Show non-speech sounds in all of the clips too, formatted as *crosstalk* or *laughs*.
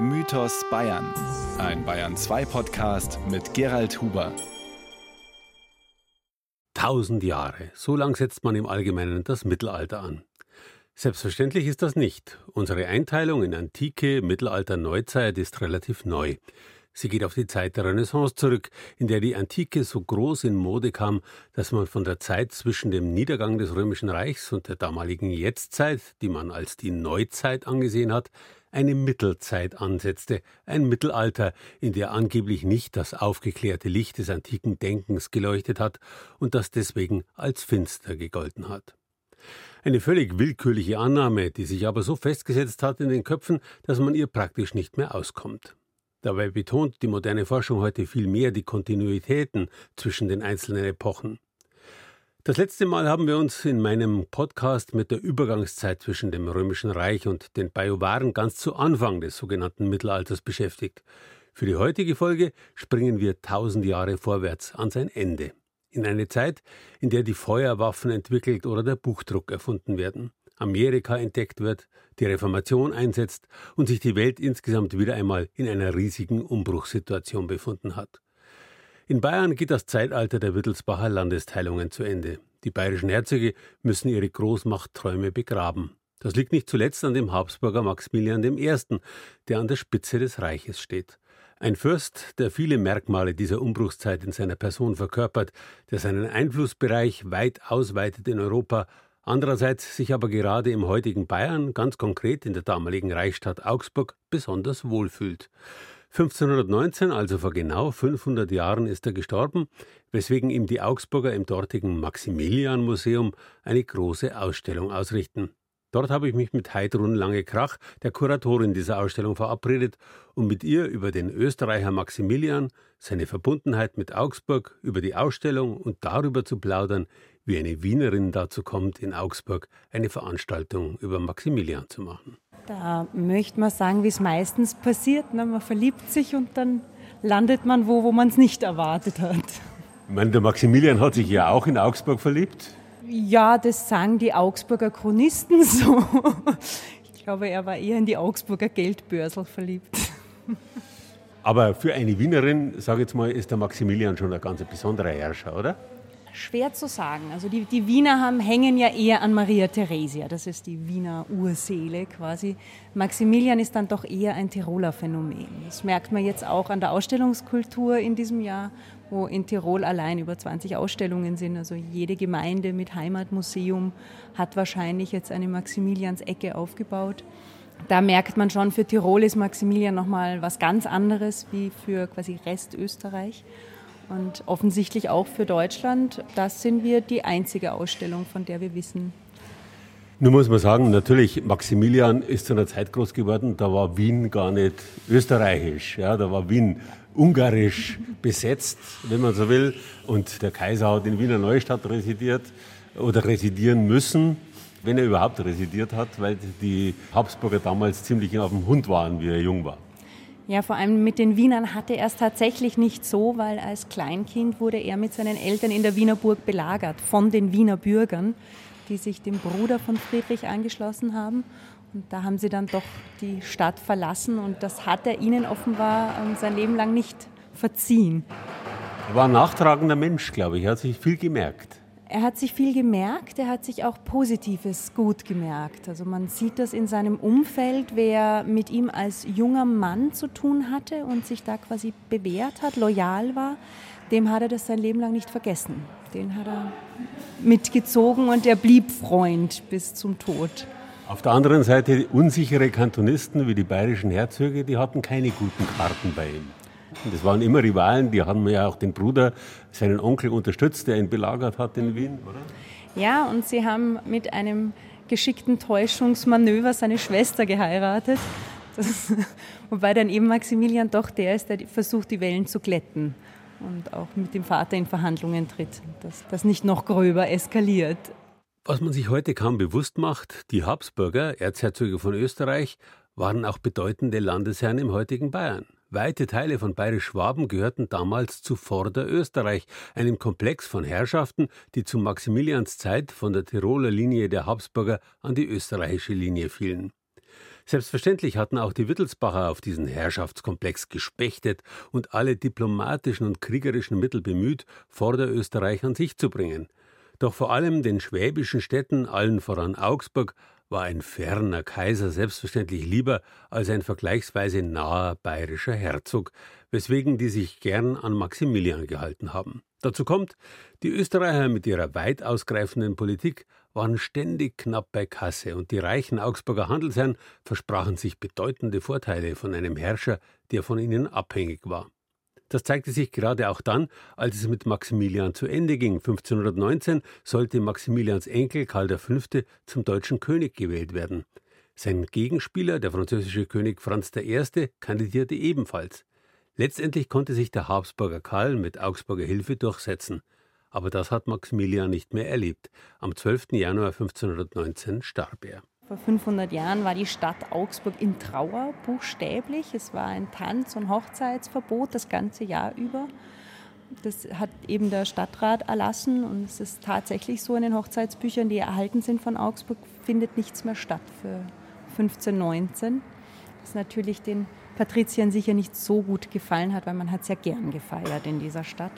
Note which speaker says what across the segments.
Speaker 1: Mythos Bayern. Ein Bayern 2 Podcast mit Gerald Huber.
Speaker 2: Tausend Jahre, so lang setzt man im Allgemeinen das Mittelalter an. Selbstverständlich ist das nicht. Unsere Einteilung in Antike, Mittelalter, Neuzeit ist relativ neu. Sie geht auf die Zeit der Renaissance zurück, in der die Antike so groß in Mode kam, dass man von der Zeit zwischen dem Niedergang des Römischen Reichs und der damaligen Jetztzeit, die man als die Neuzeit angesehen hat, eine Mittelzeit ansetzte, ein Mittelalter, in der angeblich nicht das aufgeklärte Licht des antiken Denkens geleuchtet hat und das deswegen als finster gegolten hat. Eine völlig willkürliche Annahme, die sich aber so festgesetzt hat in den Köpfen, dass man ihr praktisch nicht mehr auskommt. Dabei betont die moderne Forschung heute viel mehr die Kontinuitäten zwischen den einzelnen Epochen. Das letzte Mal haben wir uns in meinem Podcast mit der Übergangszeit zwischen dem Römischen Reich und den Bajuwaren ganz zu Anfang des sogenannten Mittelalters beschäftigt. Für die heutige Folge springen wir tausend Jahre vorwärts an sein Ende. In eine Zeit, in der die Feuerwaffen entwickelt oder der Buchdruck erfunden werden. Amerika entdeckt wird, die Reformation einsetzt und sich die Welt insgesamt wieder einmal in einer riesigen Umbruchssituation befunden hat. In Bayern geht das Zeitalter der Wittelsbacher Landesteilungen zu Ende. Die bayerischen Herzöge müssen ihre Großmachtträume begraben. Das liegt nicht zuletzt an dem Habsburger Maximilian I., der an der Spitze des Reiches steht. Ein Fürst, der viele Merkmale dieser Umbruchszeit in seiner Person verkörpert, der seinen Einflussbereich weit ausweitet in Europa andererseits sich aber gerade im heutigen Bayern, ganz konkret in der damaligen Reichsstadt Augsburg, besonders wohlfühlt. 1519, also vor genau 500 Jahren, ist er gestorben, weswegen ihm die Augsburger im dortigen Maximilian-Museum eine große Ausstellung ausrichten. Dort habe ich mich mit Heidrun Lange-Krach, der Kuratorin dieser Ausstellung, verabredet, um mit ihr über den Österreicher Maximilian, seine Verbundenheit mit Augsburg, über die Ausstellung und darüber zu plaudern, wie eine Wienerin dazu kommt, in Augsburg eine Veranstaltung über Maximilian zu machen.
Speaker 3: Da möchte man sagen, wie es meistens passiert. Ne? Man verliebt sich und dann landet man wo, wo man es nicht erwartet hat.
Speaker 2: Ich meine, der Maximilian hat sich ja auch in Augsburg verliebt.
Speaker 3: Ja, das sagen die Augsburger Chronisten *laughs* so. Ich glaube, er war eher in die Augsburger Geldbörsel verliebt.
Speaker 2: Aber für eine Wienerin, sage ich jetzt mal, ist der Maximilian schon ein ganz besonderer Herrscher, oder?
Speaker 3: Schwer zu sagen. Also die, die Wiener haben, hängen ja eher an Maria Theresia, das ist die Wiener Urseele quasi. Maximilian ist dann doch eher ein Tiroler Phänomen. Das merkt man jetzt auch an der Ausstellungskultur in diesem Jahr, wo in Tirol allein über 20 Ausstellungen sind. Also jede Gemeinde mit Heimatmuseum hat wahrscheinlich jetzt eine Maximilians-Ecke aufgebaut. Da merkt man schon, für Tirol ist Maximilian nochmal was ganz anderes wie für quasi Rest Österreich. Und offensichtlich auch für Deutschland. Das sind wir die einzige Ausstellung, von der wir wissen.
Speaker 2: Nun muss man sagen, natürlich, Maximilian ist zu einer Zeit groß geworden, da war Wien gar nicht österreichisch. Ja, da war Wien ungarisch *laughs* besetzt, wenn man so will. Und der Kaiser hat in Wiener Neustadt residiert oder residieren müssen, wenn er überhaupt residiert hat, weil die Habsburger damals ziemlich auf dem Hund waren, wie er jung war.
Speaker 3: Ja, vor allem mit den Wienern hatte er es tatsächlich nicht so, weil als Kleinkind wurde er mit seinen Eltern in der Wiener Burg belagert von den Wiener Bürgern, die sich dem Bruder von Friedrich angeschlossen haben. Und da haben sie dann doch die Stadt verlassen und das hat er ihnen offenbar ähm, sein Leben lang nicht verziehen.
Speaker 2: Er war ein nachtragender Mensch, glaube ich. Er hat sich viel gemerkt.
Speaker 3: Er hat sich viel gemerkt, er hat sich auch Positives gut gemerkt. Also man sieht das in seinem Umfeld, wer mit ihm als junger Mann zu tun hatte und sich da quasi bewährt hat, loyal war, dem hat er das sein Leben lang nicht vergessen. Den hat er mitgezogen und er blieb Freund bis zum Tod.
Speaker 2: Auf der anderen Seite unsichere Kantonisten wie die bayerischen Herzöge, die hatten keine guten Karten bei ihm. Das waren immer Rivalen, die haben ja auch den Bruder, seinen Onkel unterstützt, der ihn belagert hat in Wien, oder?
Speaker 3: Ja, und sie haben mit einem geschickten Täuschungsmanöver seine Schwester geheiratet. Das, *laughs* wobei dann eben Maximilian doch der ist, der versucht, die Wellen zu glätten und auch mit dem Vater in Verhandlungen tritt, dass das nicht noch gröber eskaliert.
Speaker 2: Was man sich heute kaum bewusst macht, die Habsburger, Erzherzöge von Österreich, waren auch bedeutende Landesherren im heutigen Bayern. Weite Teile von Bayerisch-Schwaben gehörten damals zu Vorderösterreich, einem Komplex von Herrschaften, die zu Maximilians Zeit von der Tiroler Linie der Habsburger an die österreichische Linie fielen. Selbstverständlich hatten auch die Wittelsbacher auf diesen Herrschaftskomplex gespechtet und alle diplomatischen und kriegerischen Mittel bemüht, Vorderösterreich an sich zu bringen. Doch vor allem den schwäbischen Städten, allen voran Augsburg, war ein ferner Kaiser selbstverständlich lieber als ein vergleichsweise naher bayerischer Herzog, weswegen die sich gern an Maximilian gehalten haben. Dazu kommt, die Österreicher mit ihrer weit ausgreifenden Politik waren ständig knapp bei Kasse und die reichen Augsburger Handelsherren versprachen sich bedeutende Vorteile von einem Herrscher, der von ihnen abhängig war. Das zeigte sich gerade auch dann, als es mit Maximilian zu Ende ging. 1519 sollte Maximilians Enkel Karl V. zum deutschen König gewählt werden. Sein Gegenspieler, der französische König Franz I., kandidierte ebenfalls. Letztendlich konnte sich der Habsburger Karl mit Augsburger Hilfe durchsetzen. Aber das hat Maximilian nicht mehr erlebt. Am 12. Januar 1519 starb er.
Speaker 3: Vor 500 Jahren war die Stadt Augsburg in Trauer, buchstäblich. Es war ein Tanz- und Hochzeitsverbot das ganze Jahr über. Das hat eben der Stadtrat erlassen und es ist tatsächlich so in den Hochzeitsbüchern, die erhalten sind von Augsburg, findet nichts mehr statt für 1519. Das natürlich den Patriziern sicher nicht so gut gefallen hat, weil man hat es ja gern gefeiert in dieser Stadt.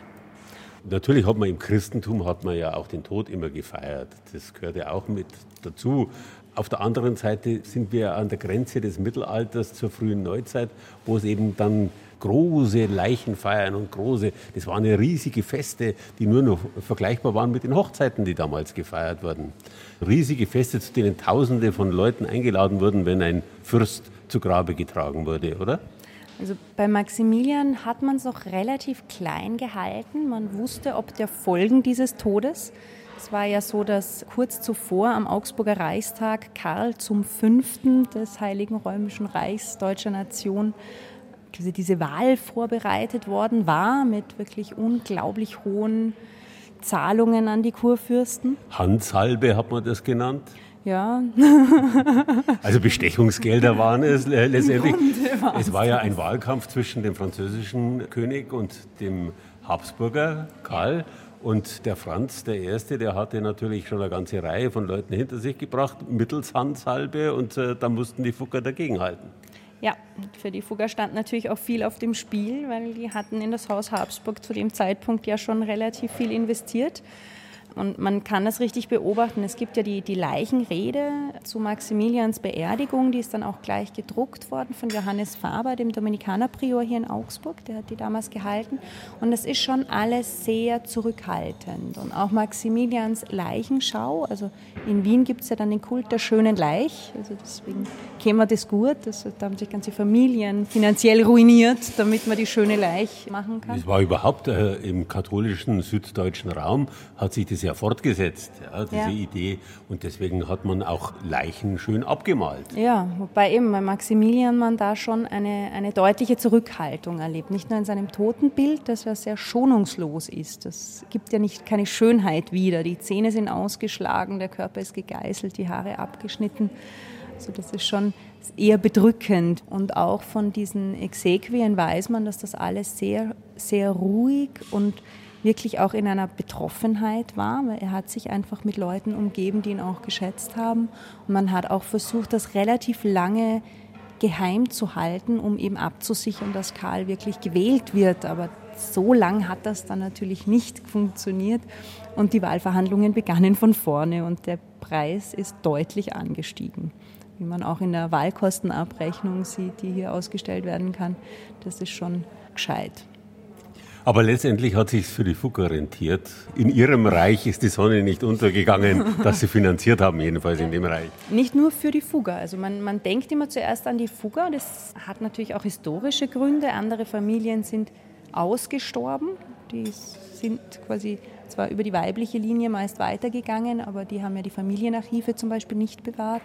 Speaker 2: Natürlich hat man im Christentum hat man ja auch den Tod immer gefeiert. Das gehört ja auch mit dazu. Auf der anderen Seite sind wir an der Grenze des Mittelalters zur frühen Neuzeit, wo es eben dann große Leichenfeiern und große, das waren ja riesige Feste, die nur noch vergleichbar waren mit den Hochzeiten, die damals gefeiert wurden. Riesige Feste, zu denen Tausende von Leuten eingeladen wurden, wenn ein Fürst zu Grabe getragen wurde, oder?
Speaker 3: Also bei Maximilian hat man es noch relativ klein gehalten. Man wusste, ob der Folgen dieses Todes. Es war ja so, dass kurz zuvor am Augsburger Reichstag Karl zum Fünften des Heiligen Römischen Reichs deutscher Nation quasi diese Wahl vorbereitet worden war mit wirklich unglaublich hohen Zahlungen an die Kurfürsten.
Speaker 2: Handsalbe hat man das genannt.
Speaker 3: Ja. *laughs*
Speaker 2: also Bestechungsgelder waren es letztendlich. Es war ja ein Wahlkampf zwischen dem französischen König und dem Habsburger Karl. Und der Franz, der Erste, der hatte natürlich schon eine ganze Reihe von Leuten hinter sich gebracht, mittels Handsalbe, und äh, da mussten die Fugger dagegenhalten.
Speaker 3: Ja, für die Fugger stand natürlich auch viel auf dem Spiel, weil die hatten in das Haus Habsburg zu dem Zeitpunkt ja schon relativ viel investiert. Und man kann das richtig beobachten. Es gibt ja die, die Leichenrede zu Maximilians Beerdigung, die ist dann auch gleich gedruckt worden von Johannes Faber, dem Dominikanerprior hier in Augsburg. Der hat die damals gehalten. Und es ist schon alles sehr zurückhaltend. Und auch Maximilians Leichenschau, also in Wien gibt es ja dann den Kult der schönen Leich. Also deswegen käme das gut. Das, da haben sich ganze Familien finanziell ruiniert, damit man die schöne Leich machen kann.
Speaker 2: Es war überhaupt äh, im katholischen süddeutschen Raum, hat sich das ist ja fortgesetzt, ja, diese ja. Idee. Und deswegen hat man auch Leichen schön abgemalt.
Speaker 3: Ja, wobei eben bei Maximilian man da schon eine, eine deutliche Zurückhaltung erlebt. Nicht nur in seinem Totenbild, das ja sehr schonungslos ist. Das gibt ja nicht keine Schönheit wieder. Die Zähne sind ausgeschlagen, der Körper ist gegeißelt, die Haare abgeschnitten. Also das ist schon eher bedrückend. Und auch von diesen Exequien weiß man, dass das alles sehr, sehr ruhig und wirklich auch in einer Betroffenheit war, weil er hat sich einfach mit Leuten umgeben, die ihn auch geschätzt haben. Und man hat auch versucht, das relativ lange geheim zu halten, um eben abzusichern, dass Karl wirklich gewählt wird. Aber so lang hat das dann natürlich nicht funktioniert. Und die Wahlverhandlungen begannen von vorne und der Preis ist deutlich angestiegen. Wie man auch in der Wahlkostenabrechnung sieht, die hier ausgestellt werden kann, das ist schon gescheit.
Speaker 2: Aber letztendlich hat sich für die Fugger rentiert. In ihrem Reich ist die Sonne nicht untergegangen, *laughs* dass sie finanziert haben, jedenfalls in dem Reich.
Speaker 3: Nicht nur für die Fugger. Also man, man denkt immer zuerst an die Fugger. Das hat natürlich auch historische Gründe. Andere Familien sind ausgestorben. Die sind quasi zwar über die weibliche Linie meist weitergegangen, aber die haben ja die Familienarchive zum Beispiel nicht bewahrt.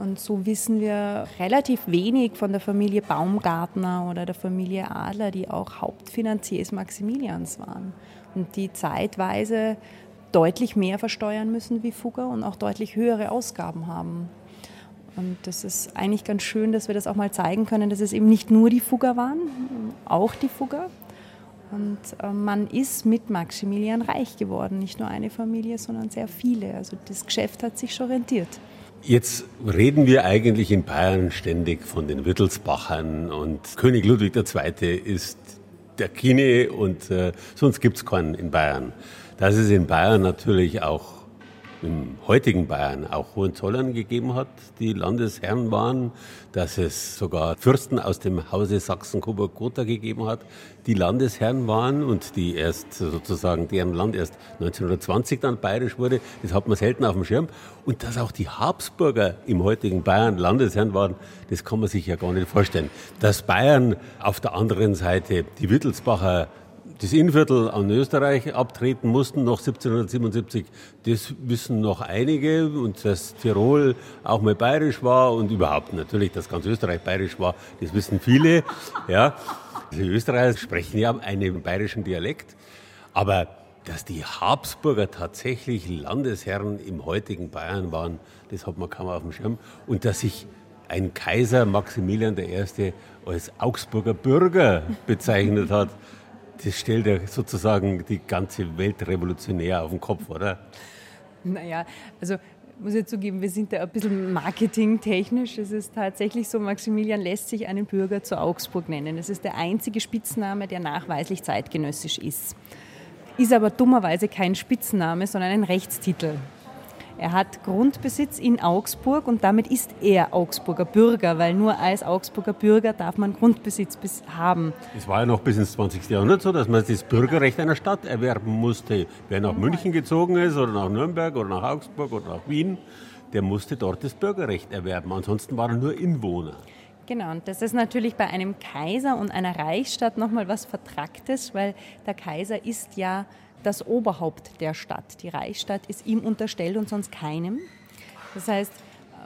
Speaker 3: Und so wissen wir relativ wenig von der Familie Baumgartner oder der Familie Adler, die auch Hauptfinanziers Maximilians waren und die zeitweise deutlich mehr versteuern müssen wie Fugger und auch deutlich höhere Ausgaben haben. Und das ist eigentlich ganz schön, dass wir das auch mal zeigen können, dass es eben nicht nur die Fugger waren, auch die Fugger. Und äh, man ist mit Maximilian reich geworden, nicht nur eine Familie, sondern sehr viele. Also das Geschäft hat sich schon rentiert.
Speaker 2: Jetzt reden wir eigentlich in Bayern ständig von den Wittelsbachern und König Ludwig II. ist der Kine und äh, sonst gibt's keinen in Bayern. Dass es in Bayern natürlich auch im heutigen Bayern auch Hohenzollern gegeben hat, die Landesherren waren, dass es sogar Fürsten aus dem Hause Sachsen-Coburg-Gotha gegeben hat, die Landesherren waren und die erst sozusagen, deren Land erst 1920 dann bayerisch wurde, das hat man selten auf dem Schirm. Und dass auch die Habsburger im heutigen Bayern Landesherren waren, das kann man sich ja gar nicht vorstellen. Dass Bayern auf der anderen Seite die Wittelsbacher das Innviertel an Österreich abtreten mussten, noch 1777, das wissen noch einige und dass Tirol auch mal bayerisch war und überhaupt natürlich, dass ganz Österreich bayerisch war, das wissen viele. Ja. Die Österreicher sprechen ja einen bayerischen Dialekt, aber dass die Habsburger tatsächlich Landesherren im heutigen Bayern waren, das hat man kaum auf dem Schirm und dass sich ein Kaiser Maximilian I. als Augsburger Bürger bezeichnet hat das stellt ja sozusagen die ganze Welt revolutionär auf den Kopf, oder?
Speaker 3: Naja, also muss ich zugeben, wir sind da ein bisschen marketingtechnisch. Es ist tatsächlich so, Maximilian lässt sich einen Bürger zu Augsburg nennen. Es ist der einzige Spitzname, der nachweislich zeitgenössisch ist. Ist aber dummerweise kein Spitzname, sondern ein Rechtstitel. Er hat Grundbesitz in Augsburg und damit ist er Augsburger Bürger, weil nur als Augsburger Bürger darf man Grundbesitz haben.
Speaker 2: Es war ja noch bis ins 20. Jahrhundert so, dass man das Bürgerrecht einer Stadt erwerben musste. Wer nach München gezogen ist oder nach Nürnberg oder nach Augsburg oder nach Wien, der musste dort das Bürgerrecht erwerben. Ansonsten war er nur Inwohner.
Speaker 3: Genau, und das ist natürlich bei einem Kaiser und einer Reichsstadt nochmal was Vertracktes, weil der Kaiser ist ja das Oberhaupt der Stadt. Die Reichsstadt ist ihm unterstellt und sonst keinem. Das heißt,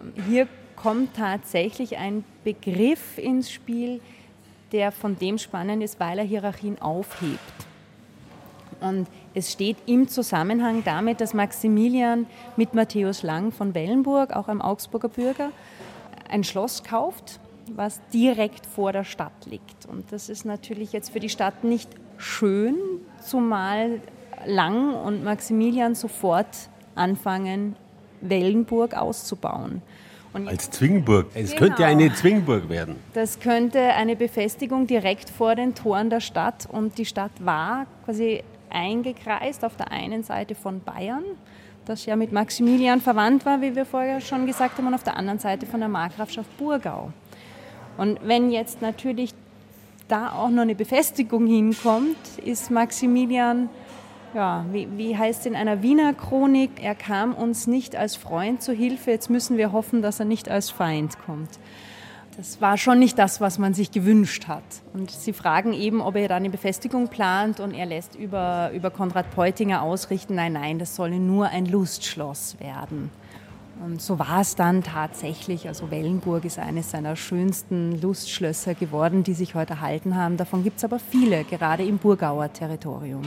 Speaker 3: ähm, hier kommt tatsächlich ein Begriff ins Spiel, der von dem spannend ist, weil er Hierarchien aufhebt. Und es steht im Zusammenhang damit, dass Maximilian mit Matthäus Lang von Wellenburg, auch einem Augsburger Bürger, ein Schloss kauft, was direkt vor der Stadt liegt. Und das ist natürlich jetzt für die Stadt nicht schön, zumal Lang und Maximilian sofort anfangen, Wellenburg auszubauen.
Speaker 2: Und Als Zwingburg. Es genau. könnte eine Zwingburg werden.
Speaker 3: Das könnte eine Befestigung direkt vor den Toren der Stadt. Und die Stadt war quasi eingekreist auf der einen Seite von Bayern, das ja mit Maximilian verwandt war, wie wir vorher schon gesagt haben, und auf der anderen Seite von der Markgrafschaft Burgau. Und wenn jetzt natürlich da auch noch eine Befestigung hinkommt, ist Maximilian ja, wie, wie heißt in einer Wiener Chronik, er kam uns nicht als Freund zu Hilfe, jetzt müssen wir hoffen, dass er nicht als Feind kommt. Das war schon nicht das, was man sich gewünscht hat. Und sie fragen eben, ob er da eine Befestigung plant und er lässt über, über Konrad Peutinger ausrichten, nein, nein, das solle nur ein Lustschloss werden. Und so war es dann tatsächlich. Also Wellenburg ist eines seiner schönsten Lustschlösser geworden, die sich heute erhalten haben. Davon gibt es aber viele, gerade im Burgauer Territorium.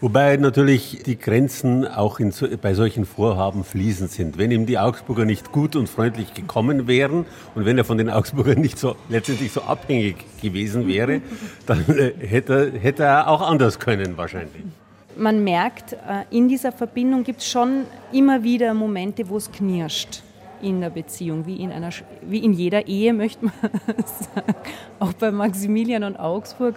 Speaker 2: Wobei natürlich die Grenzen auch in, bei solchen Vorhaben fließend sind. Wenn ihm die Augsburger nicht gut und freundlich gekommen wären und wenn er von den Augsburgern nicht so letztendlich so abhängig gewesen wäre, *laughs* dann äh, hätte, hätte er auch anders können wahrscheinlich.
Speaker 3: Man merkt, äh, in dieser Verbindung gibt es schon immer wieder Momente, wo es knirscht in der Beziehung, wie in, einer, wie in jeder Ehe, *laughs* möchte man sagen, auch bei Maximilian und Augsburg.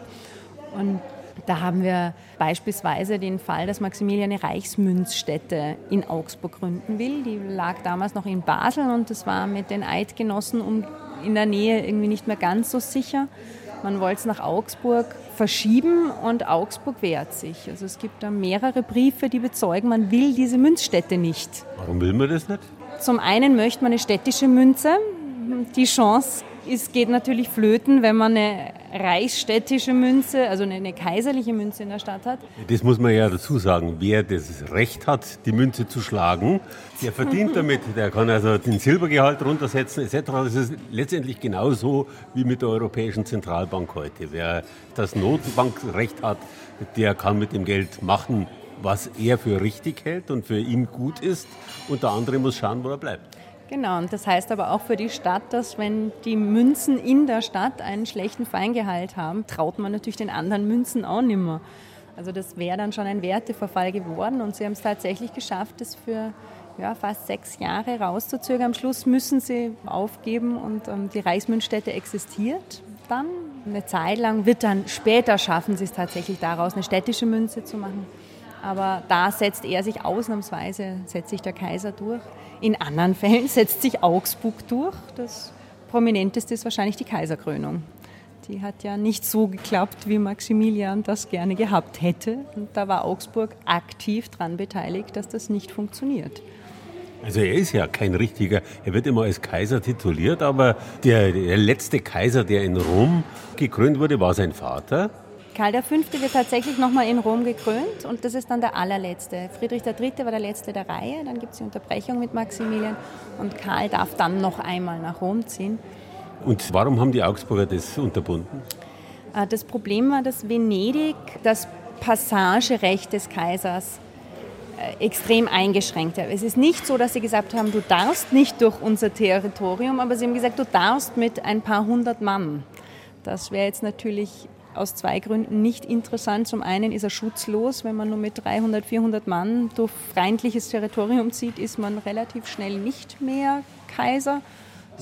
Speaker 3: Und da haben wir beispielsweise den Fall, dass Maximilian eine Reichsmünzstätte in Augsburg gründen will. Die lag damals noch in Basel und das war mit den Eidgenossen um, in der Nähe irgendwie nicht mehr ganz so sicher. Man wollte es nach Augsburg verschieben und Augsburg wehrt sich. Also es gibt da mehrere Briefe, die bezeugen, man will diese Münzstätte nicht.
Speaker 2: Warum will man das nicht?
Speaker 3: Zum einen möchte man eine städtische Münze. Die Chance es geht natürlich flöten, wenn man eine reichsstädtische Münze, also eine kaiserliche Münze in der Stadt hat.
Speaker 2: Das muss man ja dazu sagen. Wer das Recht hat, die Münze zu schlagen, der verdient damit. Der kann also den Silbergehalt runtersetzen etc. Das ist letztendlich genauso wie mit der Europäischen Zentralbank heute. Wer das Notenbankrecht hat, der kann mit dem Geld machen, was er für richtig hält und für ihn gut ist. Und der andere muss schauen, wo er bleibt.
Speaker 3: Genau, und das heißt aber auch für die Stadt, dass wenn die Münzen in der Stadt einen schlechten Feingehalt haben, traut man natürlich den anderen Münzen auch nicht mehr. Also das wäre dann schon ein Werteverfall geworden und sie haben es tatsächlich geschafft, das für ja, fast sechs Jahre rauszuzögern. Am Schluss müssen sie aufgeben und ähm, die Reichsmünzstätte existiert dann. Eine Zeit lang wird dann später schaffen sie es tatsächlich daraus, eine städtische Münze zu machen. Aber da setzt er sich ausnahmsweise, setzt sich der Kaiser durch. In anderen Fällen setzt sich Augsburg durch. Das prominenteste ist wahrscheinlich die Kaiserkrönung. Die hat ja nicht so geklappt, wie Maximilian das gerne gehabt hätte. Und da war Augsburg aktiv daran beteiligt, dass das nicht funktioniert.
Speaker 2: Also er ist ja kein richtiger, er wird immer als Kaiser tituliert, aber der, der letzte Kaiser, der in Rom gekrönt wurde, war sein Vater.
Speaker 3: Karl V. wird tatsächlich nochmal in Rom gekrönt und das ist dann der allerletzte. Friedrich III. war der letzte der Reihe, dann gibt es die Unterbrechung mit Maximilian und Karl darf dann noch einmal nach Rom ziehen.
Speaker 2: Und warum haben die Augsburger das unterbunden?
Speaker 3: Äh, das Problem war, dass Venedig das Passagerecht des Kaisers äh, extrem eingeschränkt hat. Es ist nicht so, dass sie gesagt haben, du darfst nicht durch unser Territorium, aber sie haben gesagt, du darfst mit ein paar hundert Mann. Das wäre jetzt natürlich aus zwei Gründen nicht interessant. Zum einen ist er schutzlos. Wenn man nur mit 300, 400 Mann durch feindliches Territorium zieht, ist man relativ schnell nicht mehr Kaiser.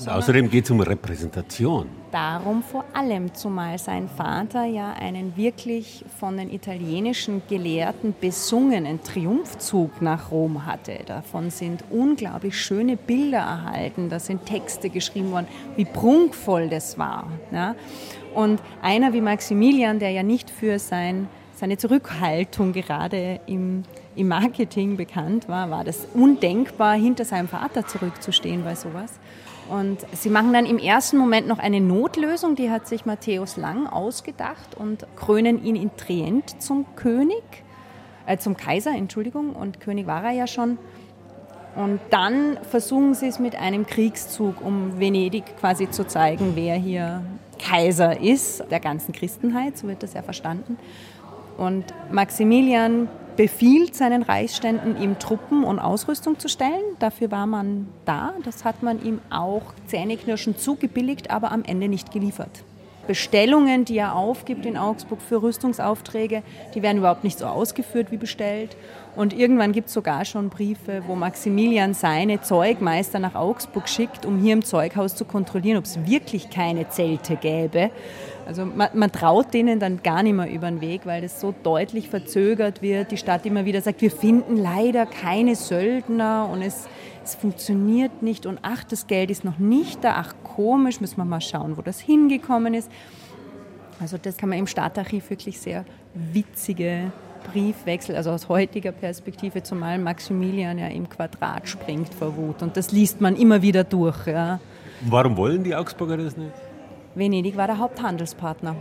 Speaker 2: Außerdem geht es um Repräsentation.
Speaker 3: Darum vor allem, zumal sein Vater ja einen wirklich von den italienischen Gelehrten besungenen Triumphzug nach Rom hatte. Davon sind unglaublich schöne Bilder erhalten, da sind Texte geschrieben worden, wie prunkvoll das war. Ja? Und einer wie Maximilian, der ja nicht für sein, seine Zurückhaltung gerade im, im Marketing bekannt war, war das undenkbar, hinter seinem Vater zurückzustehen bei sowas. Und sie machen dann im ersten Moment noch eine Notlösung, die hat sich Matthäus Lang ausgedacht und krönen ihn in Trient zum König, äh, zum Kaiser, Entschuldigung, und König war er ja schon. Und dann versuchen sie es mit einem Kriegszug, um Venedig quasi zu zeigen, wer hier Kaiser ist, der ganzen Christenheit, so wird das ja verstanden. Und Maximilian befiehlt seinen Reichsständen, ihm Truppen und Ausrüstung zu stellen. Dafür war man da. Das hat man ihm auch zähneknirschend zugebilligt, aber am Ende nicht geliefert. Bestellungen, die er aufgibt in Augsburg für Rüstungsaufträge, die werden überhaupt nicht so ausgeführt wie bestellt. Und irgendwann gibt es sogar schon Briefe, wo Maximilian seine Zeugmeister nach Augsburg schickt, um hier im Zeughaus zu kontrollieren, ob es wirklich keine Zelte gäbe. Also man, man, traut denen dann gar nicht mehr über den Weg, weil das so deutlich verzögert wird. Die Stadt immer wieder sagt, wir finden leider keine Söldner und es, es funktioniert nicht und ach, das Geld ist noch nicht da, ach komisch, müssen wir mal schauen, wo das hingekommen ist. Also das kann man im Stadtarchiv wirklich sehr witzige Briefwechsel, also aus heutiger Perspektive, zumal Maximilian ja im Quadrat springt vor Wut. Und das liest man immer wieder durch. Ja.
Speaker 2: Warum wollen die Augsburger das nicht?
Speaker 3: Venedig war der Haupthandelspartner.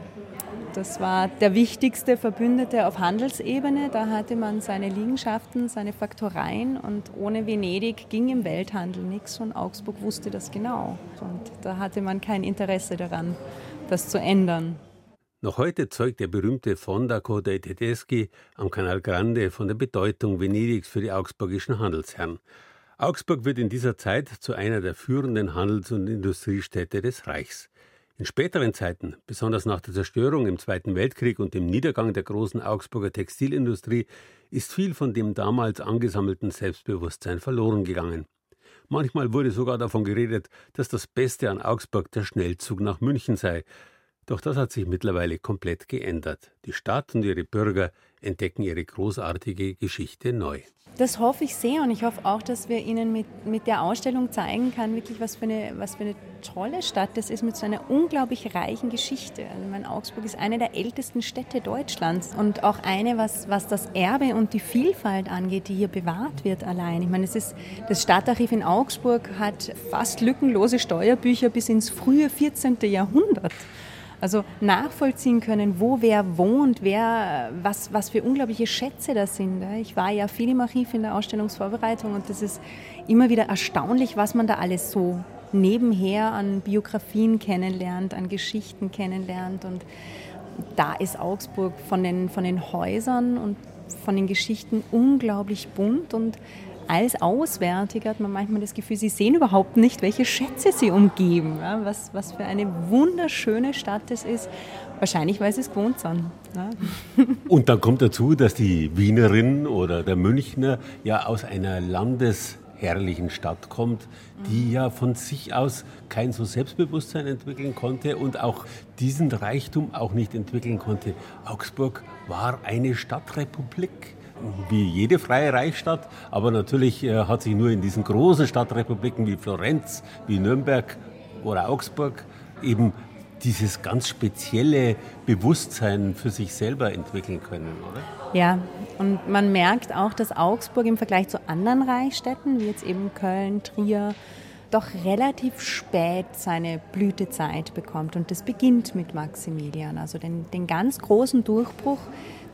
Speaker 3: Das war der wichtigste Verbündete auf Handelsebene. Da hatte man seine Liegenschaften, seine Faktoreien und ohne Venedig ging im Welthandel nichts und Augsburg wusste das genau. Und da hatte man kein Interesse daran, das zu ändern.
Speaker 2: Noch heute zeugt der berühmte Fondaco dei Tedeschi am Canal Grande von der Bedeutung Venedigs für die augsburgischen Handelsherren. Augsburg wird in dieser Zeit zu einer der führenden Handels- und Industriestädte des Reichs. In späteren Zeiten, besonders nach der Zerstörung im Zweiten Weltkrieg und dem Niedergang der großen Augsburger Textilindustrie, ist viel von dem damals angesammelten Selbstbewusstsein verloren gegangen. Manchmal wurde sogar davon geredet, dass das Beste an Augsburg der Schnellzug nach München sei. Doch das hat sich mittlerweile komplett geändert. Die Stadt und ihre Bürger entdecken ihre großartige Geschichte neu.
Speaker 3: Das hoffe ich sehr und ich hoffe auch, dass wir Ihnen mit, mit der Ausstellung zeigen können, wirklich was für, eine, was für eine tolle Stadt das ist mit so einer unglaublich reichen Geschichte. Also mein Augsburg ist eine der ältesten Städte Deutschlands und auch eine, was, was das Erbe und die Vielfalt angeht, die hier bewahrt wird allein. Ich meine, es ist, das Stadtarchiv in Augsburg hat fast lückenlose Steuerbücher bis ins frühe 14. Jahrhundert. Also nachvollziehen können, wo wer wohnt, wer, was, was für unglaubliche Schätze das sind. Ich war ja viel im Archiv in der Ausstellungsvorbereitung und das ist immer wieder erstaunlich, was man da alles so nebenher an Biografien kennenlernt, an Geschichten kennenlernt. Und da ist Augsburg von den, von den Häusern und von den Geschichten unglaublich bunt und als Auswärtiger hat man manchmal das Gefühl, sie sehen überhaupt nicht, welche Schätze sie umgeben, ja, was, was für eine wunderschöne Stadt es ist. Wahrscheinlich, weil sie es gewohnt sind. Ja. *laughs*
Speaker 2: Und dann kommt dazu, dass die Wienerin oder der Münchner ja aus einer Landes herrlichen Stadt kommt, die ja von sich aus kein so Selbstbewusstsein entwickeln konnte und auch diesen Reichtum auch nicht entwickeln konnte. Augsburg war eine Stadtrepublik wie jede freie Reichsstadt, aber natürlich äh, hat sich nur in diesen großen Stadtrepubliken wie Florenz, wie Nürnberg oder Augsburg eben dieses ganz spezielle Bewusstsein für sich selber entwickeln können, oder?
Speaker 3: Ja, und man merkt auch, dass Augsburg im Vergleich zu anderen Reichsstädten, wie jetzt eben Köln, Trier, doch relativ spät seine Blütezeit bekommt. Und das beginnt mit Maximilian. Also den, den ganz großen Durchbruch,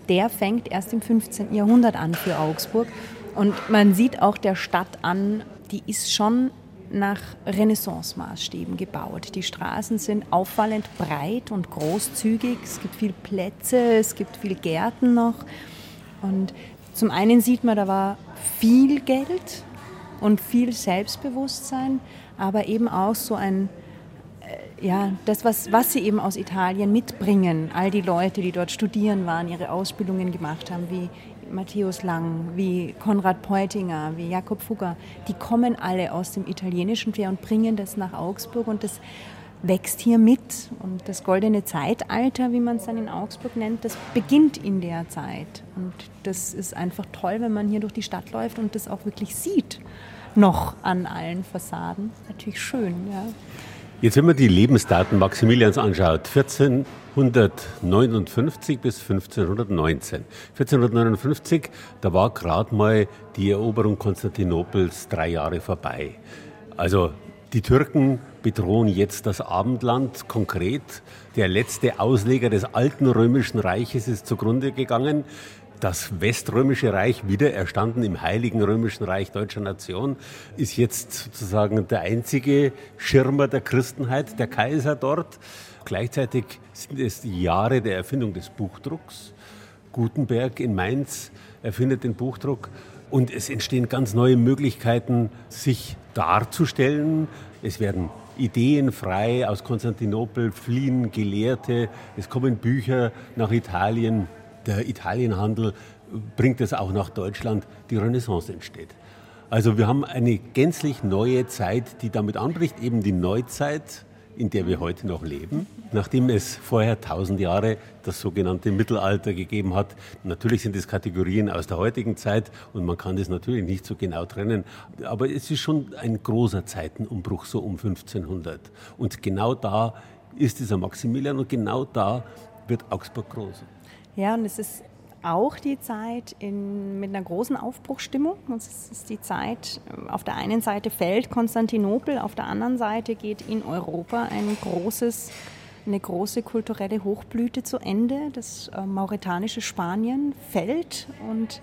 Speaker 3: der fängt erst im 15. Jahrhundert an für Augsburg. Und man sieht auch der Stadt an, die ist schon nach Renaissance-Maßstäben gebaut. Die Straßen sind auffallend breit und großzügig. Es gibt viele Plätze, es gibt viele Gärten noch. Und zum einen sieht man, da war viel Geld und viel Selbstbewusstsein, aber eben auch so ein, ja, das, was, was sie eben aus Italien mitbringen. All die Leute, die dort studieren waren, ihre Ausbildungen gemacht haben, wie Matthäus Lang, wie Konrad Peutinger, wie Jakob Fugger, die kommen alle aus dem italienischen Flair und bringen das nach Augsburg und das wächst hier mit. Und das goldene Zeitalter, wie man es dann in Augsburg nennt, das beginnt in der Zeit. Und das ist einfach toll, wenn man hier durch die Stadt läuft und das auch wirklich sieht, noch an allen Fassaden. Natürlich schön, ja.
Speaker 2: Jetzt, wenn man die Lebensdaten Maximilians anschaut, 1459 bis 1519. 1459, da war gerade mal die Eroberung Konstantinopels drei Jahre vorbei. Also die Türken bedrohen jetzt das Abendland konkret. Der letzte Ausleger des alten römischen Reiches ist zugrunde gegangen das Weströmische Reich, wieder erstanden im Heiligen Römischen Reich deutscher Nation, ist jetzt sozusagen der einzige Schirmer der Christenheit, der Kaiser dort. Gleichzeitig sind es die Jahre der Erfindung des Buchdrucks. Gutenberg in Mainz erfindet den Buchdruck und es entstehen ganz neue Möglichkeiten, sich darzustellen. Es werden Ideen frei aus Konstantinopel, fliehen Gelehrte, es kommen Bücher nach Italien der Italienhandel bringt es auch nach Deutschland, die Renaissance entsteht. Also wir haben eine gänzlich neue Zeit, die damit anbricht, eben die Neuzeit, in der wir heute noch leben, nachdem es vorher tausend Jahre das sogenannte Mittelalter gegeben hat. Natürlich sind es Kategorien aus der heutigen Zeit und man kann das natürlich nicht so genau trennen, aber es ist schon ein großer Zeitenumbruch, so um 1500. Und genau da ist dieser Maximilian und genau da wird Augsburg groß.
Speaker 3: Ja, und es ist auch die Zeit in, mit einer großen Aufbruchstimmung. Es ist die Zeit, auf der einen Seite fällt Konstantinopel, auf der anderen Seite geht in Europa ein großes, eine große kulturelle Hochblüte zu Ende. Das äh, mauretanische Spanien fällt und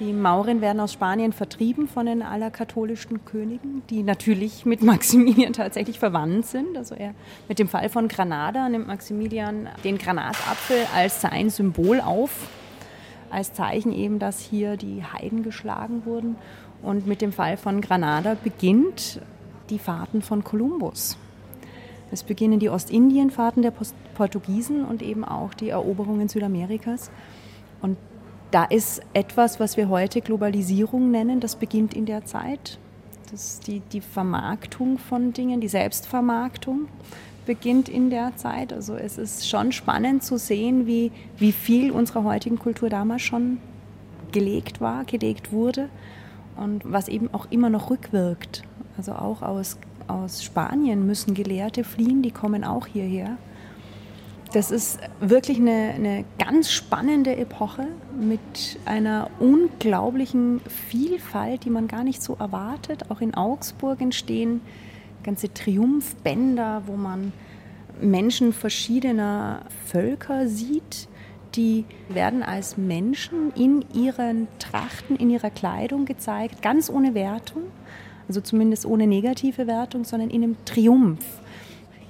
Speaker 3: die Mauren werden aus Spanien vertrieben von den allerkatholischen Königen, die natürlich mit Maximilian tatsächlich verwandt sind. Also er mit dem Fall von Granada nimmt Maximilian den Granatapfel als sein Symbol auf, als Zeichen eben, dass hier die Heiden geschlagen wurden. Und mit dem Fall von Granada beginnt die Fahrten von Kolumbus. Es beginnen die Ostindienfahrten der Portugiesen und eben auch die Eroberungen Südamerikas. Und da ist etwas, was wir heute Globalisierung nennen, das beginnt in der Zeit. Das die, die Vermarktung von Dingen, die Selbstvermarktung beginnt in der Zeit. Also es ist schon spannend zu sehen, wie, wie viel unserer heutigen Kultur damals schon gelegt war, gelegt wurde und was eben auch immer noch rückwirkt. Also auch aus, aus Spanien müssen Gelehrte fliehen, die kommen auch hierher. Das ist wirklich eine, eine ganz spannende Epoche mit einer unglaublichen Vielfalt, die man gar nicht so erwartet. Auch in Augsburg entstehen ganze Triumphbänder, wo man Menschen verschiedener Völker sieht, die werden als Menschen in ihren Trachten, in ihrer Kleidung gezeigt, ganz ohne Wertung, also zumindest ohne negative Wertung, sondern in einem Triumph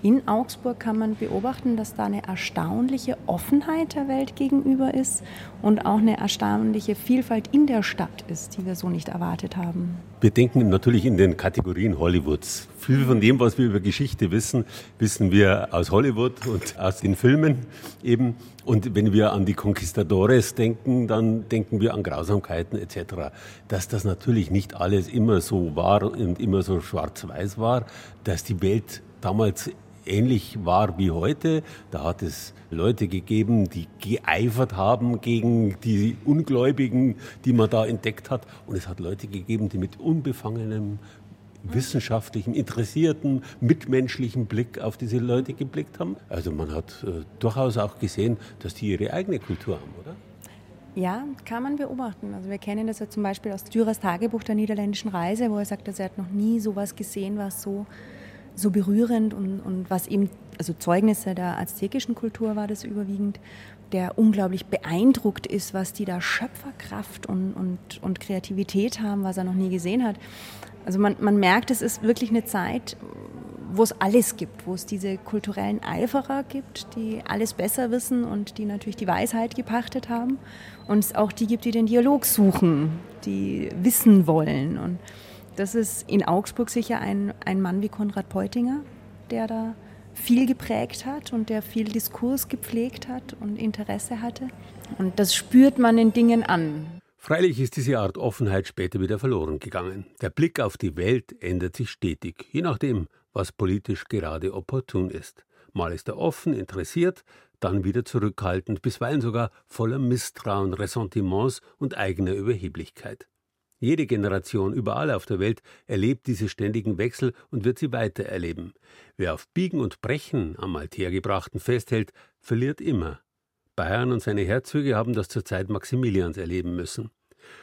Speaker 3: in Augsburg kann man beobachten, dass da eine erstaunliche Offenheit der Welt gegenüber ist und auch eine erstaunliche Vielfalt in der Stadt ist, die wir so nicht erwartet haben.
Speaker 2: Wir denken natürlich in den Kategorien Hollywoods. Viel von dem, was wir über Geschichte wissen, wissen wir aus Hollywood und aus den Filmen eben. Und wenn wir an die Conquistadores denken, dann denken wir an Grausamkeiten etc. Dass das natürlich nicht alles immer so war und immer so schwarz-weiß war, dass die Welt damals ähnlich war wie heute. Da hat es Leute gegeben, die geeifert haben gegen die Ungläubigen, die man da entdeckt hat. Und es hat Leute gegeben, die mit unbefangenem, wissenschaftlichen, interessierten, mitmenschlichen Blick auf diese Leute geblickt haben. Also man hat äh, durchaus auch gesehen, dass die ihre eigene Kultur haben, oder?
Speaker 3: Ja, kann man beobachten. Also wir kennen das ja zum Beispiel aus Dürers Tagebuch der niederländischen Reise, wo er sagt, dass er hat noch nie sowas gesehen, was so so berührend und, und was eben, also Zeugnisse der aztekischen Kultur war das überwiegend, der unglaublich beeindruckt ist, was die da Schöpferkraft und, und, und Kreativität haben, was er noch nie gesehen hat. Also man, man merkt, es ist wirklich eine Zeit, wo es alles gibt, wo es diese kulturellen Eiferer gibt, die alles besser wissen und die natürlich die Weisheit gepachtet haben. Und es auch die gibt, die den Dialog suchen, die wissen wollen. Und das ist in Augsburg sicher ein, ein Mann wie Konrad Peutinger, der da viel geprägt hat und der viel Diskurs gepflegt hat und Interesse hatte. Und das spürt man in Dingen an.
Speaker 2: Freilich ist diese Art Offenheit später wieder verloren gegangen. Der Blick auf die Welt ändert sich stetig, je nachdem, was politisch gerade opportun ist. Mal ist er offen, interessiert, dann wieder zurückhaltend, bisweilen sogar voller Misstrauen, Ressentiments und eigener Überheblichkeit. Jede Generation überall auf der Welt erlebt diese ständigen Wechsel und wird sie weiter erleben. Wer auf Biegen und Brechen am Althergebrachten festhält, verliert immer. Bayern und seine Herzöge haben das zur Zeit Maximilians erleben müssen.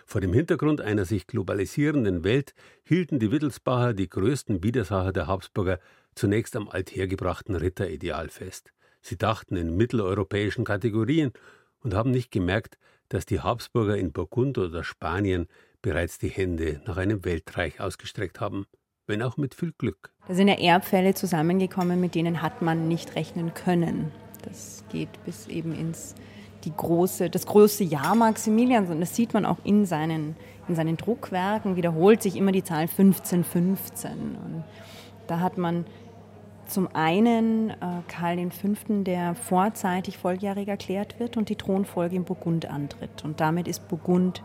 Speaker 2: Vor dem Hintergrund einer sich globalisierenden Welt hielten die Wittelsbacher, die größten Widersacher der Habsburger, zunächst am althergebrachten Ritterideal fest. Sie dachten in mitteleuropäischen Kategorien und haben nicht gemerkt, dass die Habsburger in Burgund oder Spanien bereits die Hände nach einem Weltreich ausgestreckt haben, wenn auch mit viel Glück.
Speaker 3: Da sind ja Erbfälle zusammengekommen, mit denen hat man nicht rechnen können. Das geht bis eben ins die große, das große Jahr Maximilians und das sieht man auch in seinen, in seinen Druckwerken, wiederholt sich immer die Zahl 1515. Und da hat man zum einen äh, Karl V., der vorzeitig volljährig erklärt wird und die Thronfolge in Burgund antritt. Und damit ist Burgund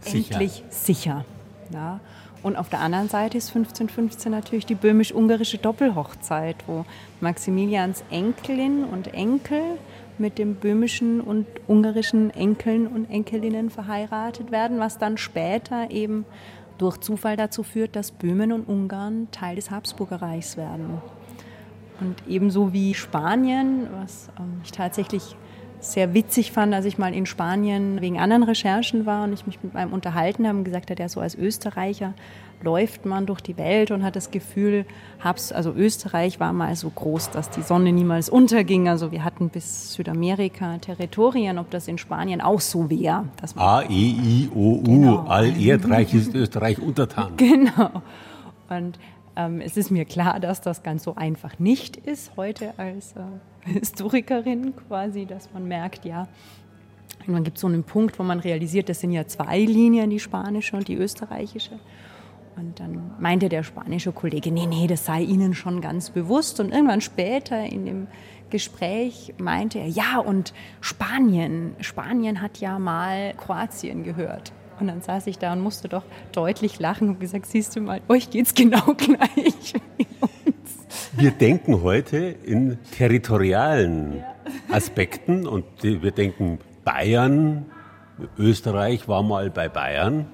Speaker 3: sicher. endlich sicher. Ja. Und auf der anderen Seite ist 1515 natürlich die böhmisch-ungarische Doppelhochzeit, wo Maximilians Enkelin und Enkel mit dem böhmischen und ungarischen Enkeln und Enkelinnen verheiratet werden, was dann später eben durch Zufall dazu führt, dass Böhmen und Ungarn Teil des Habsburgerreichs werden. Und ebenso wie Spanien, was ähm, ich tatsächlich sehr witzig fand, als ich mal in Spanien wegen anderen Recherchen war und ich mich mit meinem unterhalten habe und gesagt hat, ja, so als Österreicher läuft man durch die Welt und hat das Gefühl, hab's, also Österreich war mal so groß, dass die Sonne niemals unterging. Also wir hatten bis Südamerika Territorien, ob das in Spanien auch so wäre.
Speaker 2: A, E, I, O, U, genau. all Erdreich ist Österreich untertan. *laughs*
Speaker 3: Genau. Und ähm, es ist mir klar, dass das ganz so einfach nicht ist heute als äh, Historikerin quasi, dass man merkt, ja, dann gibt so einen Punkt, wo man realisiert, das sind ja zwei Linien, die spanische und die österreichische. Und dann meinte der spanische Kollege, nee, nee, das sei ihnen schon ganz bewusst. Und irgendwann später in dem Gespräch meinte er, ja, und Spanien, Spanien hat ja mal Kroatien gehört. Und dann saß ich da und musste doch deutlich lachen und gesagt, siehst du mal, euch geht's genau *laughs* gleich.
Speaker 2: Wir denken heute in territorialen Aspekten und wir denken Bayern, Österreich war mal bei Bayern,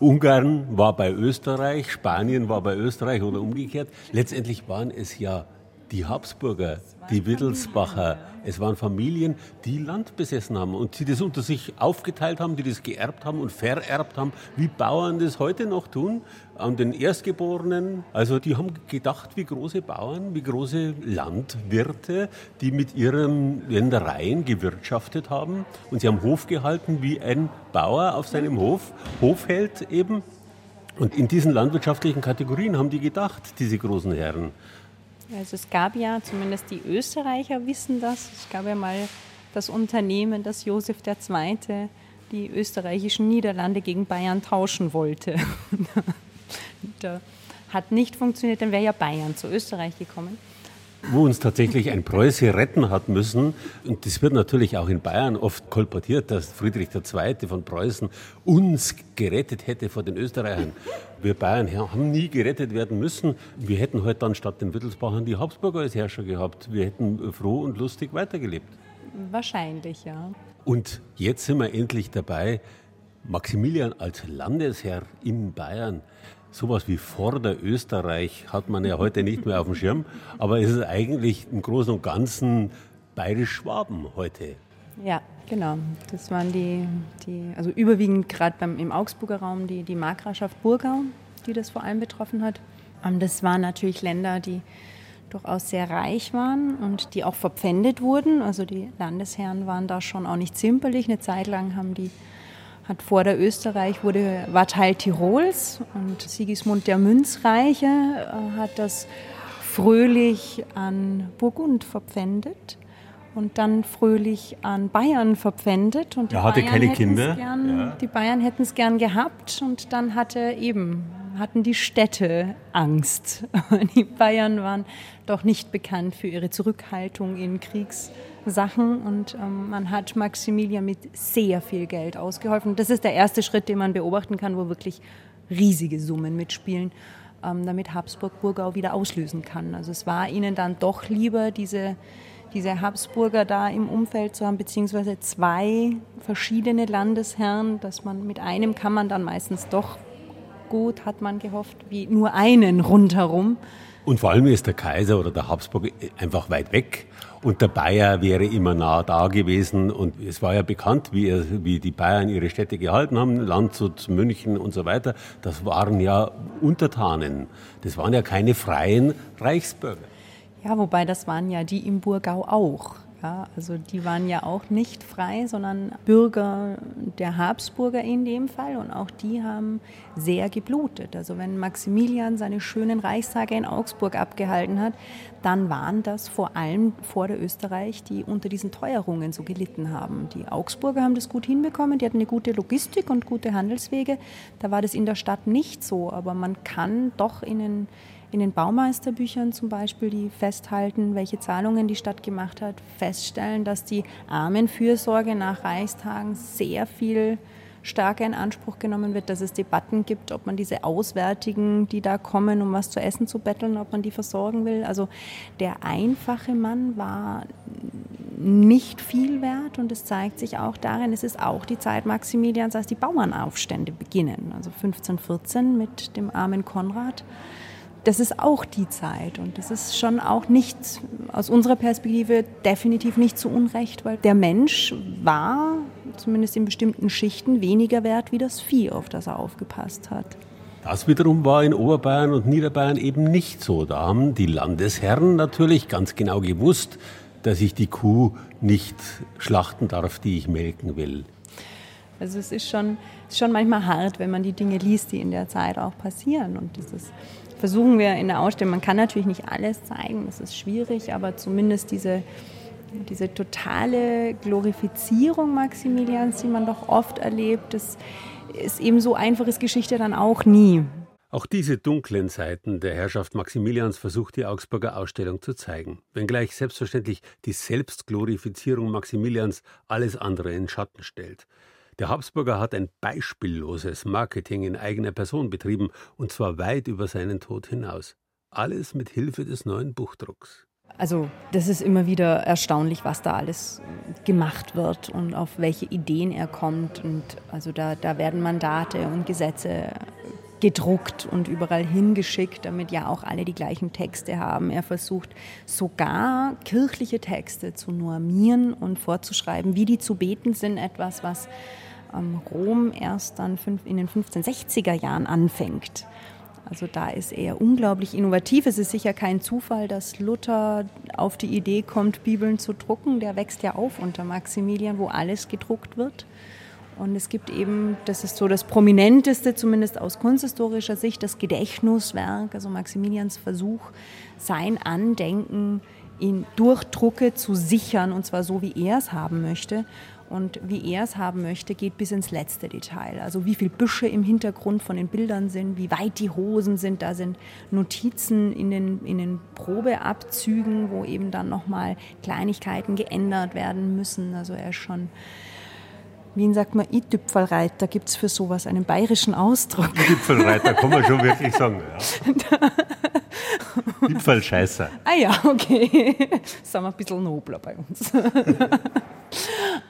Speaker 2: Ungarn war bei Österreich, Spanien war bei Österreich oder umgekehrt. Letztendlich waren es ja die Habsburger, die Wittelsbacher, es waren Familien, die Land besessen haben und die das unter sich aufgeteilt haben, die das geerbt haben und vererbt haben, wie Bauern das heute noch tun, an den Erstgeborenen. Also die haben gedacht, wie große Bauern, wie große Landwirte, die mit ihren Ländereien gewirtschaftet haben. Und sie haben Hof gehalten wie ein Bauer auf seinem Hof, Hofheld eben. Und in diesen landwirtschaftlichen Kategorien haben die gedacht, diese großen Herren.
Speaker 3: Also es gab ja, zumindest die Österreicher wissen das, es gab ja mal das Unternehmen, das Josef II. die österreichischen Niederlande gegen Bayern tauschen wollte. *laughs* da hat nicht funktioniert, dann wäre ja Bayern zu Österreich gekommen
Speaker 2: wo uns tatsächlich ein Preuße retten hat müssen. Und das wird natürlich auch in Bayern oft kolportiert, dass Friedrich II. von Preußen uns gerettet hätte vor den Österreichern. Wir Bayern haben nie gerettet werden müssen. Wir hätten heute halt dann statt den Wittelsbachern die Habsburger als Herrscher gehabt. Wir hätten froh und lustig weitergelebt.
Speaker 3: Wahrscheinlich, ja.
Speaker 2: Und jetzt sind wir endlich dabei, Maximilian als Landesherr in Bayern sowas wie Vorderösterreich hat man ja heute nicht mehr auf dem Schirm, aber es ist eigentlich im Großen und Ganzen bayerisch-Schwaben heute.
Speaker 3: Ja, genau. Das waren die, die also überwiegend gerade im Augsburger Raum die, die Markgrafschaft Burgau, die das vor allem betroffen hat. Und das waren natürlich Länder, die durchaus sehr reich waren und die auch verpfändet wurden. Also die Landesherren waren da schon auch nicht zimperlich. Eine Zeit lang haben die hat vor der Österreich wurde, war Teil Tirols und Sigismund der Münzreiche äh, hat das fröhlich an Burgund verpfändet und dann fröhlich an Bayern verpfändet. Und
Speaker 2: er hatte
Speaker 3: Bayern
Speaker 2: keine Kinder.
Speaker 3: Gern, ja. Die Bayern hätten es gern gehabt und dann hatte eben, hatten die Städte Angst. *laughs* Die Bayern waren doch nicht bekannt für ihre Zurückhaltung in Kriegs- Sachen und ähm, man hat Maximilian mit sehr viel Geld ausgeholfen. Das ist der erste Schritt, den man beobachten kann, wo wirklich riesige Summen mitspielen, ähm, damit Habsburg-Burgau wieder auslösen kann. Also es war ihnen dann doch lieber, diese, diese Habsburger da im Umfeld zu haben, beziehungsweise zwei verschiedene Landesherren, dass man mit einem kann man dann meistens doch gut, hat man gehofft, wie nur einen rundherum.
Speaker 2: Und vor allem ist der Kaiser oder der Habsburg einfach weit weg und der Bayer wäre immer nah da gewesen. Und es war ja bekannt, wie, er, wie die Bayern ihre Städte gehalten haben, Landshut, München und so weiter. Das waren ja Untertanen. Das waren ja keine freien Reichsbürger.
Speaker 3: Ja, wobei das waren ja die im Burgau auch. Ja, also die waren ja auch nicht frei, sondern Bürger der Habsburger in dem Fall und auch die haben sehr geblutet. Also wenn Maximilian seine schönen Reichstage in Augsburg abgehalten hat, dann waren das vor allem vor der Österreich, die unter diesen Teuerungen so gelitten haben. Die Augsburger haben das gut hinbekommen, die hatten eine gute Logistik und gute Handelswege. Da war das in der Stadt nicht so, aber man kann doch in den in den Baumeisterbüchern zum Beispiel, die festhalten, welche Zahlungen die Stadt gemacht hat, feststellen, dass die Armenfürsorge nach Reichstagen sehr viel stärker in Anspruch genommen wird, dass es Debatten gibt, ob man diese Auswärtigen, die da kommen, um was zu essen zu betteln, ob man die versorgen will. Also der einfache Mann war nicht viel wert und es zeigt sich auch darin, es ist auch die Zeit Maximilians, als die Bauernaufstände beginnen. Also 1514 mit dem armen Konrad das ist auch die Zeit und das ist schon auch nicht aus unserer Perspektive definitiv nicht zu Unrecht, weil der Mensch war zumindest in bestimmten Schichten weniger wert wie das Vieh, auf das er aufgepasst hat.
Speaker 2: Das wiederum war in Oberbayern und Niederbayern eben nicht so. Da haben die Landesherren natürlich ganz genau gewusst, dass ich die Kuh nicht schlachten darf, die ich melken will.
Speaker 3: Also es ist schon, schon manchmal hart, wenn man die Dinge liest, die in der Zeit auch passieren. Und ist versuchen wir in der Ausstellung, man kann natürlich nicht alles zeigen, das ist schwierig, aber zumindest diese, diese totale Glorifizierung Maximilians, die man doch oft erlebt, das ist eben so einfach ist Geschichte dann auch nie.
Speaker 2: Auch diese dunklen Seiten der Herrschaft Maximilians versucht die Augsburger Ausstellung zu zeigen, wenngleich selbstverständlich die Selbstglorifizierung Maximilians alles andere in Schatten stellt. Der Habsburger hat ein beispielloses Marketing in eigener Person betrieben, und zwar weit über seinen Tod hinaus. Alles mit Hilfe des neuen Buchdrucks.
Speaker 3: Also das ist immer wieder erstaunlich, was da alles gemacht wird und auf welche Ideen er kommt. Und also da, da werden Mandate und Gesetze gedruckt und überall hingeschickt, damit ja auch alle die gleichen Texte haben. Er versucht sogar kirchliche Texte zu normieren und vorzuschreiben, wie die zu beten sind, etwas, was Rom erst dann in den 1560er Jahren anfängt. Also da ist er unglaublich innovativ. Es ist sicher kein Zufall, dass Luther auf die Idee kommt, Bibeln zu drucken. Der wächst ja auf unter Maximilian, wo alles gedruckt wird. Und es gibt eben, das ist so das prominenteste, zumindest aus kunsthistorischer Sicht, das Gedächtniswerk, also Maximilians Versuch, sein Andenken in Durchdrucke zu sichern, und zwar so, wie er es haben möchte. Und wie er es haben möchte, geht bis ins letzte Detail. Also wie viele Büsche im Hintergrund von den Bildern sind, wie weit die Hosen sind. Da sind Notizen in den, in den Probeabzügen, wo eben dann nochmal Kleinigkeiten geändert werden müssen. Also er ist schon Wien sagt man I-Tüpfelreiter. Gibt es für sowas einen bayerischen Ausdruck? *laughs*
Speaker 2: I-Tüpfelreiter kann man schon wirklich sagen. Ja. *laughs* Tüpfelscheißer.
Speaker 3: Ah ja, okay. *laughs* Sind wir ein bisschen nobler bei uns.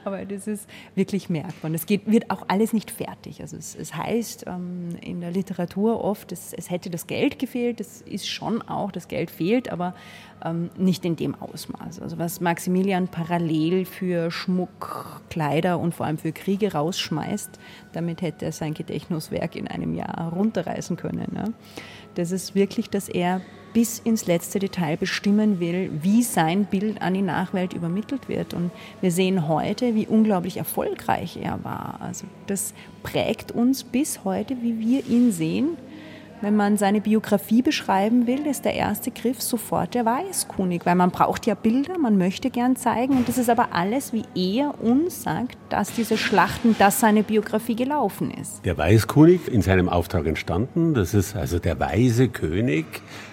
Speaker 3: Aber das ist wirklich merkbar. Es geht, wird auch alles nicht fertig. Also es, es heißt ähm, in der Literatur oft, es, es, hätte das Geld gefehlt. Das ist schon auch, das Geld fehlt, aber ähm, nicht in dem Ausmaß. Also was Maximilian parallel für Schmuck, Kleider und vor allem für Kriege rausschmeißt, damit hätte er sein Gedächtniswerk in einem Jahr runterreißen können. Ne? Das ist wirklich, dass er bis ins letzte Detail bestimmen will, wie sein Bild an die Nachwelt übermittelt wird. Und wir sehen heute, wie unglaublich erfolgreich er war. Also das prägt uns bis heute, wie wir ihn sehen. Wenn man seine Biografie beschreiben will, ist der erste Griff sofort der Weißkönig, weil man braucht ja Bilder, man möchte gern zeigen und das ist aber alles, wie er uns sagt, dass diese Schlachten, dass seine Biografie gelaufen ist.
Speaker 2: Der Weißkönig in seinem Auftrag entstanden, das ist also der weise König,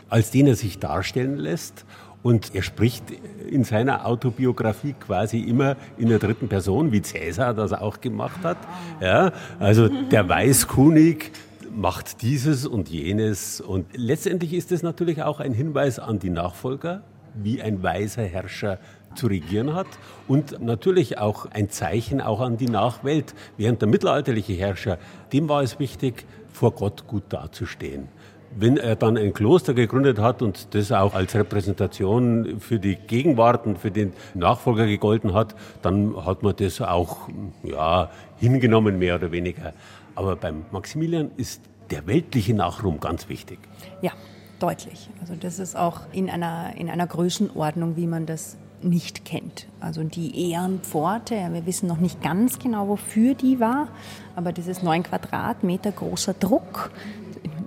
Speaker 2: als den er sich darstellen lässt. Und er spricht in seiner Autobiografie quasi immer in der dritten Person, wie Cäsar das auch gemacht hat. Ja, also der Weißkönig macht dieses und jenes. Und letztendlich ist es natürlich auch ein Hinweis an die Nachfolger, wie ein weiser Herrscher zu regieren hat und natürlich auch ein Zeichen auch an die Nachwelt. Während der mittelalterliche Herrscher, dem war es wichtig, vor Gott gut dazustehen. Wenn er dann ein Kloster gegründet hat und das auch als Repräsentation für die Gegenwart und für den Nachfolger gegolten hat, dann hat man das auch ja, hingenommen, mehr oder weniger. Aber beim Maximilian ist der weltliche Nachruhm ganz wichtig.
Speaker 3: Ja, deutlich. Also das ist auch in einer, in einer Größenordnung, wie man das nicht kennt. Also die Ehrenpforte, wir wissen noch nicht ganz genau, wofür die war, aber dieses neun Quadratmeter großer Druck,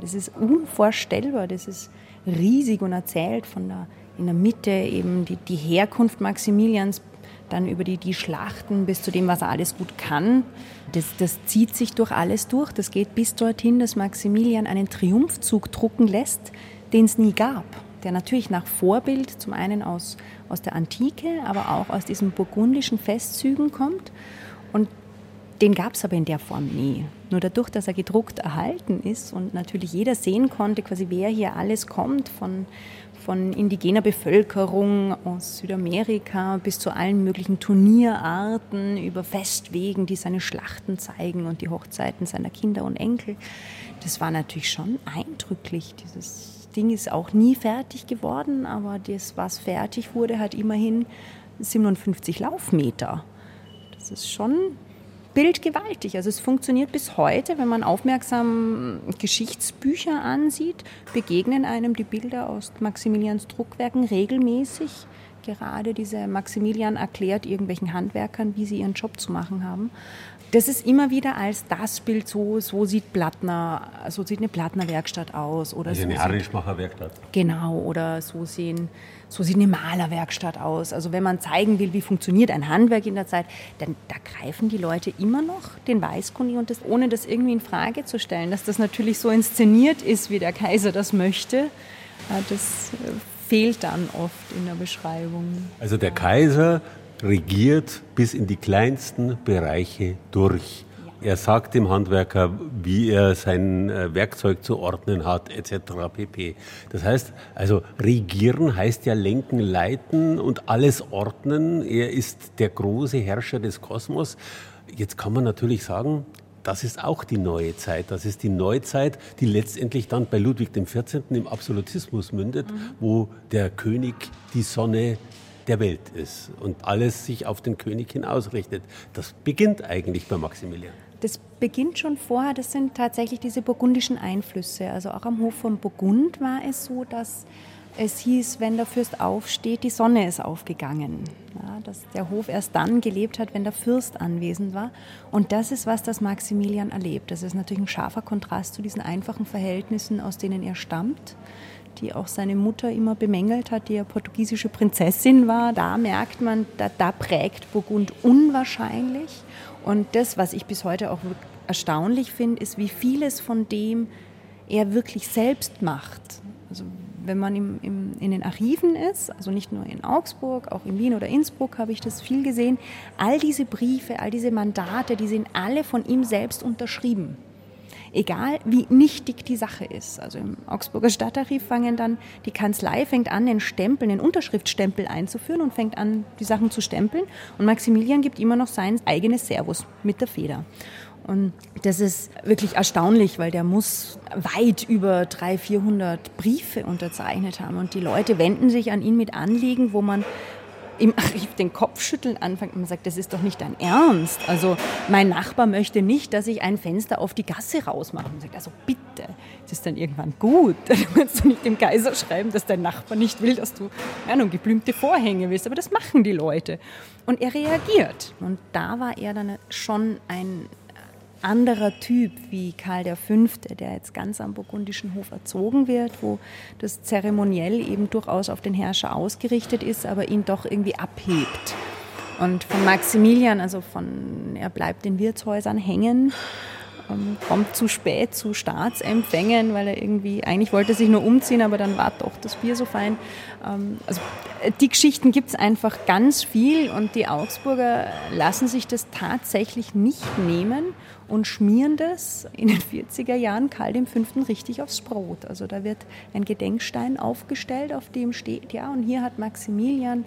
Speaker 3: das ist unvorstellbar, das ist riesig und erzählt von der, in der Mitte eben die, die Herkunft Maximilians, dann über die, die Schlachten bis zu dem, was er alles gut kann. Das, das zieht sich durch alles durch. Das geht bis dorthin, dass Maximilian einen Triumphzug drucken lässt, den es nie gab. Der natürlich nach Vorbild zum einen aus, aus der Antike, aber auch aus diesen burgundischen Festzügen kommt. Und den gab es aber in der Form nie. Nur dadurch, dass er gedruckt erhalten ist und natürlich jeder sehen konnte, quasi wer hier alles kommt, von, von indigener Bevölkerung aus Südamerika bis zu allen möglichen Turnierarten, über Festwegen, die seine Schlachten zeigen und die Hochzeiten seiner Kinder und Enkel. Das war natürlich schon eindrücklich. Dieses Ding ist auch nie fertig geworden, aber das, was fertig wurde, hat immerhin 57 Laufmeter. Das ist schon bildgewaltig. Also es funktioniert bis heute, wenn man aufmerksam Geschichtsbücher ansieht, begegnen einem die Bilder aus Maximilians Druckwerken regelmäßig. Gerade diese Maximilian erklärt irgendwelchen Handwerkern, wie sie ihren Job zu machen haben das ist immer wieder als das Bild so, so sieht Plattner, so sieht eine Plattner-Werkstatt aus. Oder
Speaker 2: also
Speaker 3: so
Speaker 2: eine Harnischmacher-Werkstatt.
Speaker 3: Genau, oder so, sehen, so sieht eine Malerwerkstatt aus. Also wenn man zeigen will, wie funktioniert ein Handwerk in der Zeit, dann da greifen die Leute immer noch den Weißkundig und das, ohne das irgendwie in Frage zu stellen, dass das natürlich so inszeniert ist, wie der Kaiser das möchte. Äh, das äh, fehlt dann oft in der Beschreibung.
Speaker 2: Also der Kaiser regiert bis in die kleinsten Bereiche durch. Er sagt dem Handwerker, wie er sein äh, Werkzeug zu ordnen hat, etc. pp. Das heißt, also regieren heißt ja lenken, leiten und alles ordnen. Er ist der große Herrscher des Kosmos. Jetzt kann man natürlich sagen, das ist auch die neue Zeit. Das ist die Neuzeit, die letztendlich dann bei Ludwig XIV. im Absolutismus mündet, mhm. wo der König die Sonne der Welt ist und alles sich auf den König hin ausrichtet. Das beginnt eigentlich bei Maximilian.
Speaker 3: Das beginnt schon vorher, das sind tatsächlich diese burgundischen Einflüsse. Also auch am Hof von Burgund war es so, dass es hieß, wenn der Fürst aufsteht, die Sonne ist aufgegangen. Ja, dass der Hof erst dann gelebt hat, wenn der Fürst anwesend war. Und das ist was, das Maximilian erlebt. Das ist natürlich ein scharfer Kontrast zu diesen einfachen Verhältnissen, aus denen er stammt die auch seine Mutter immer bemängelt hat, die ja portugiesische Prinzessin war. Da merkt man, da, da prägt Burgund unwahrscheinlich. Und das, was ich bis heute auch erstaunlich finde, ist, wie vieles von dem er wirklich selbst macht. Also wenn man im, im, in den Archiven ist, also nicht nur in Augsburg, auch in Wien oder Innsbruck habe ich das viel gesehen, all diese Briefe, all diese Mandate, die sind alle von ihm selbst unterschrieben. Egal wie nichtig die Sache ist. Also im Augsburger Stadtarchiv fangen dann, die Kanzlei fängt an, den Stempel, den Unterschriftstempel einzuführen und fängt an, die Sachen zu stempeln. Und Maximilian gibt immer noch sein eigenes Servus mit der Feder. Und das ist wirklich erstaunlich, weil der muss weit über 300, 400 Briefe unterzeichnet haben. Und die Leute wenden sich an ihn mit Anliegen, wo man im Archiv den Kopf schütteln anfängt und man sagt, das ist doch nicht dein Ernst. Also mein Nachbar möchte nicht, dass ich ein Fenster auf die Gasse rausmache. Und sagt, also bitte, das ist dann irgendwann gut. *laughs* Dann kannst du nicht dem Kaiser schreiben, dass dein Nachbar nicht will, dass du ja, nun geblümte Vorhänge willst. Aber das machen die Leute. Und er reagiert. Und da war er dann schon ein anderer Typ wie Karl V., der jetzt ganz am burgundischen Hof erzogen wird, wo das zeremoniell eben durchaus auf den Herrscher ausgerichtet ist, aber ihn doch irgendwie abhebt. Und von Maximilian, also von, er bleibt in Wirtshäusern hängen, ähm, kommt zu spät zu Staatsempfängen, weil er irgendwie, eigentlich wollte er sich nur umziehen, aber dann war doch das Bier so fein. Ähm, also äh, die Geschichten gibt es einfach ganz viel und die Augsburger lassen sich das tatsächlich nicht nehmen und schmieren das in den 40er Jahren Karl V. richtig aufs Brot. Also da wird ein Gedenkstein aufgestellt, auf dem steht, ja, und hier hat Maximilian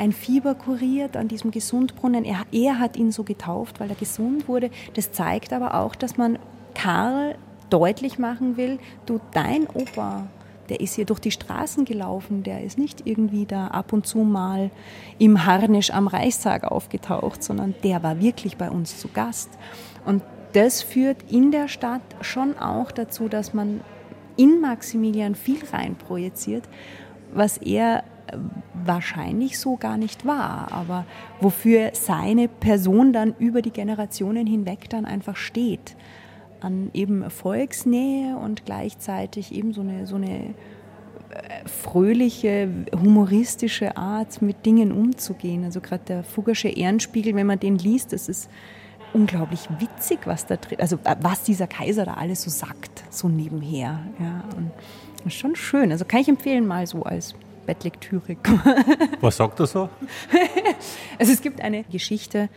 Speaker 3: ein Fieber kuriert an diesem Gesundbrunnen. Er, er hat ihn so getauft, weil er gesund wurde. Das zeigt aber auch, dass man Karl deutlich machen will, du, dein Opa, der ist hier durch die Straßen gelaufen, der ist nicht irgendwie da ab und zu mal im Harnisch am Reichstag aufgetaucht, sondern der war wirklich bei uns zu Gast. Und das führt in der Stadt schon auch dazu, dass man in Maximilian viel reinprojiziert, was er wahrscheinlich so gar nicht war, aber wofür seine Person dann über die Generationen hinweg dann einfach steht. An eben Volksnähe und gleichzeitig eben so eine, so eine äh, fröhliche, humoristische Art, mit Dingen umzugehen. Also gerade der Fuggersche Ehrenspiegel, wenn man den liest, das ist unglaublich witzig, was da drin, also äh, was dieser Kaiser da alles so sagt, so nebenher. Ja, und das ist schon schön. Also kann ich empfehlen, mal so als Bettlektüre.
Speaker 2: Was sagt er so? *laughs*
Speaker 3: also es gibt eine Geschichte,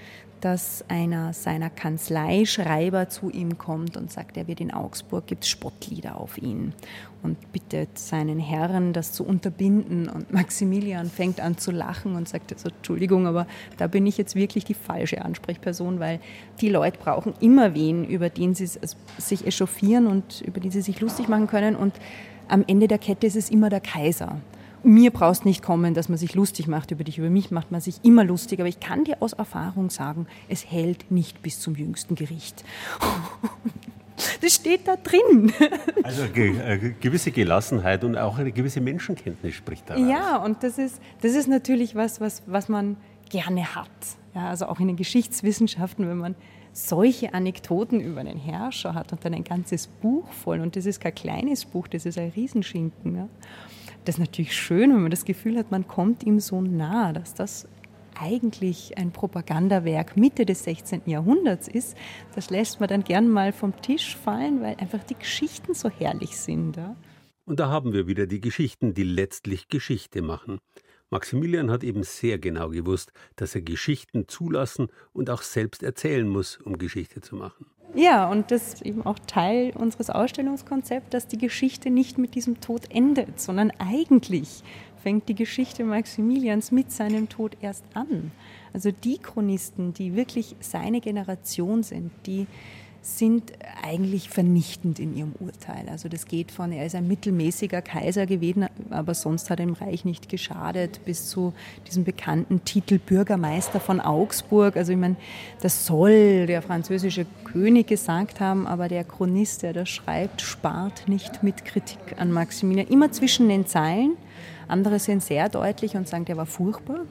Speaker 3: dass einer seiner Kanzleischreiber zu ihm kommt und sagt, er wird in Augsburg, gibt Spottlieder auf ihn und bittet seinen Herren, das zu unterbinden. Und Maximilian fängt an zu lachen und sagt, also, Entschuldigung, aber da bin ich jetzt wirklich die falsche Ansprechperson, weil die Leute brauchen immer wen, über den sie sich echauffieren und über den sie sich lustig machen können. Und am Ende der Kette ist es immer der Kaiser mir brauchst nicht kommen, dass man sich lustig macht über dich. Über mich macht man sich immer lustig. Aber ich kann dir aus Erfahrung sagen, es hält nicht bis zum jüngsten Gericht. *laughs* Das steht da drin. *laughs*
Speaker 2: Also eine gewisse Gelassenheit und auch eine gewisse Menschenkenntnis spricht da.
Speaker 3: Ja, und das ist, das ist natürlich was, was, was man gerne hat. Ja, also auch in den Geschichtswissenschaften, wenn man solche Anekdoten über einen Herrscher hat und dann ein ganzes Buch voll. Und das ist kein kleines Buch, das ist ein Riesenschinken. Ja. Das ist natürlich schön, wenn man das Gefühl hat, man kommt ihm so nah, dass das eigentlich ein Propagandawerk Mitte des 16. Jahrhunderts ist. Das lässt man dann gern mal vom Tisch fallen, weil einfach die Geschichten so herrlich sind. Ja?
Speaker 2: Und da haben wir wieder die Geschichten, die letztlich Geschichte machen. Maximilian hat eben sehr genau gewusst, dass er Geschichten zulassen und auch selbst erzählen muss, um Geschichte zu machen.
Speaker 3: Ja, und das ist eben auch Teil unseres Ausstellungskonzepts, dass die Geschichte nicht mit diesem Tod endet, sondern eigentlich fängt die Geschichte Maximilians mit seinem Tod erst an. Also die Chronisten, die wirklich seine Generation sind, die sind eigentlich vernichtend in ihrem Urteil. Also das geht von, er ist ein mittelmäßiger Kaiser gewesen, aber sonst hat er dem Reich nicht geschadet, bis zu diesem bekannten Titel Bürgermeister von Augsburg. Also ich meine, das soll der französische König gesagt haben, aber der Chronist, der das schreibt, spart nicht mit Kritik an Maximilian. Immer zwischen den Zeilen. Andere sind sehr deutlich und sagen, der war furchtbar.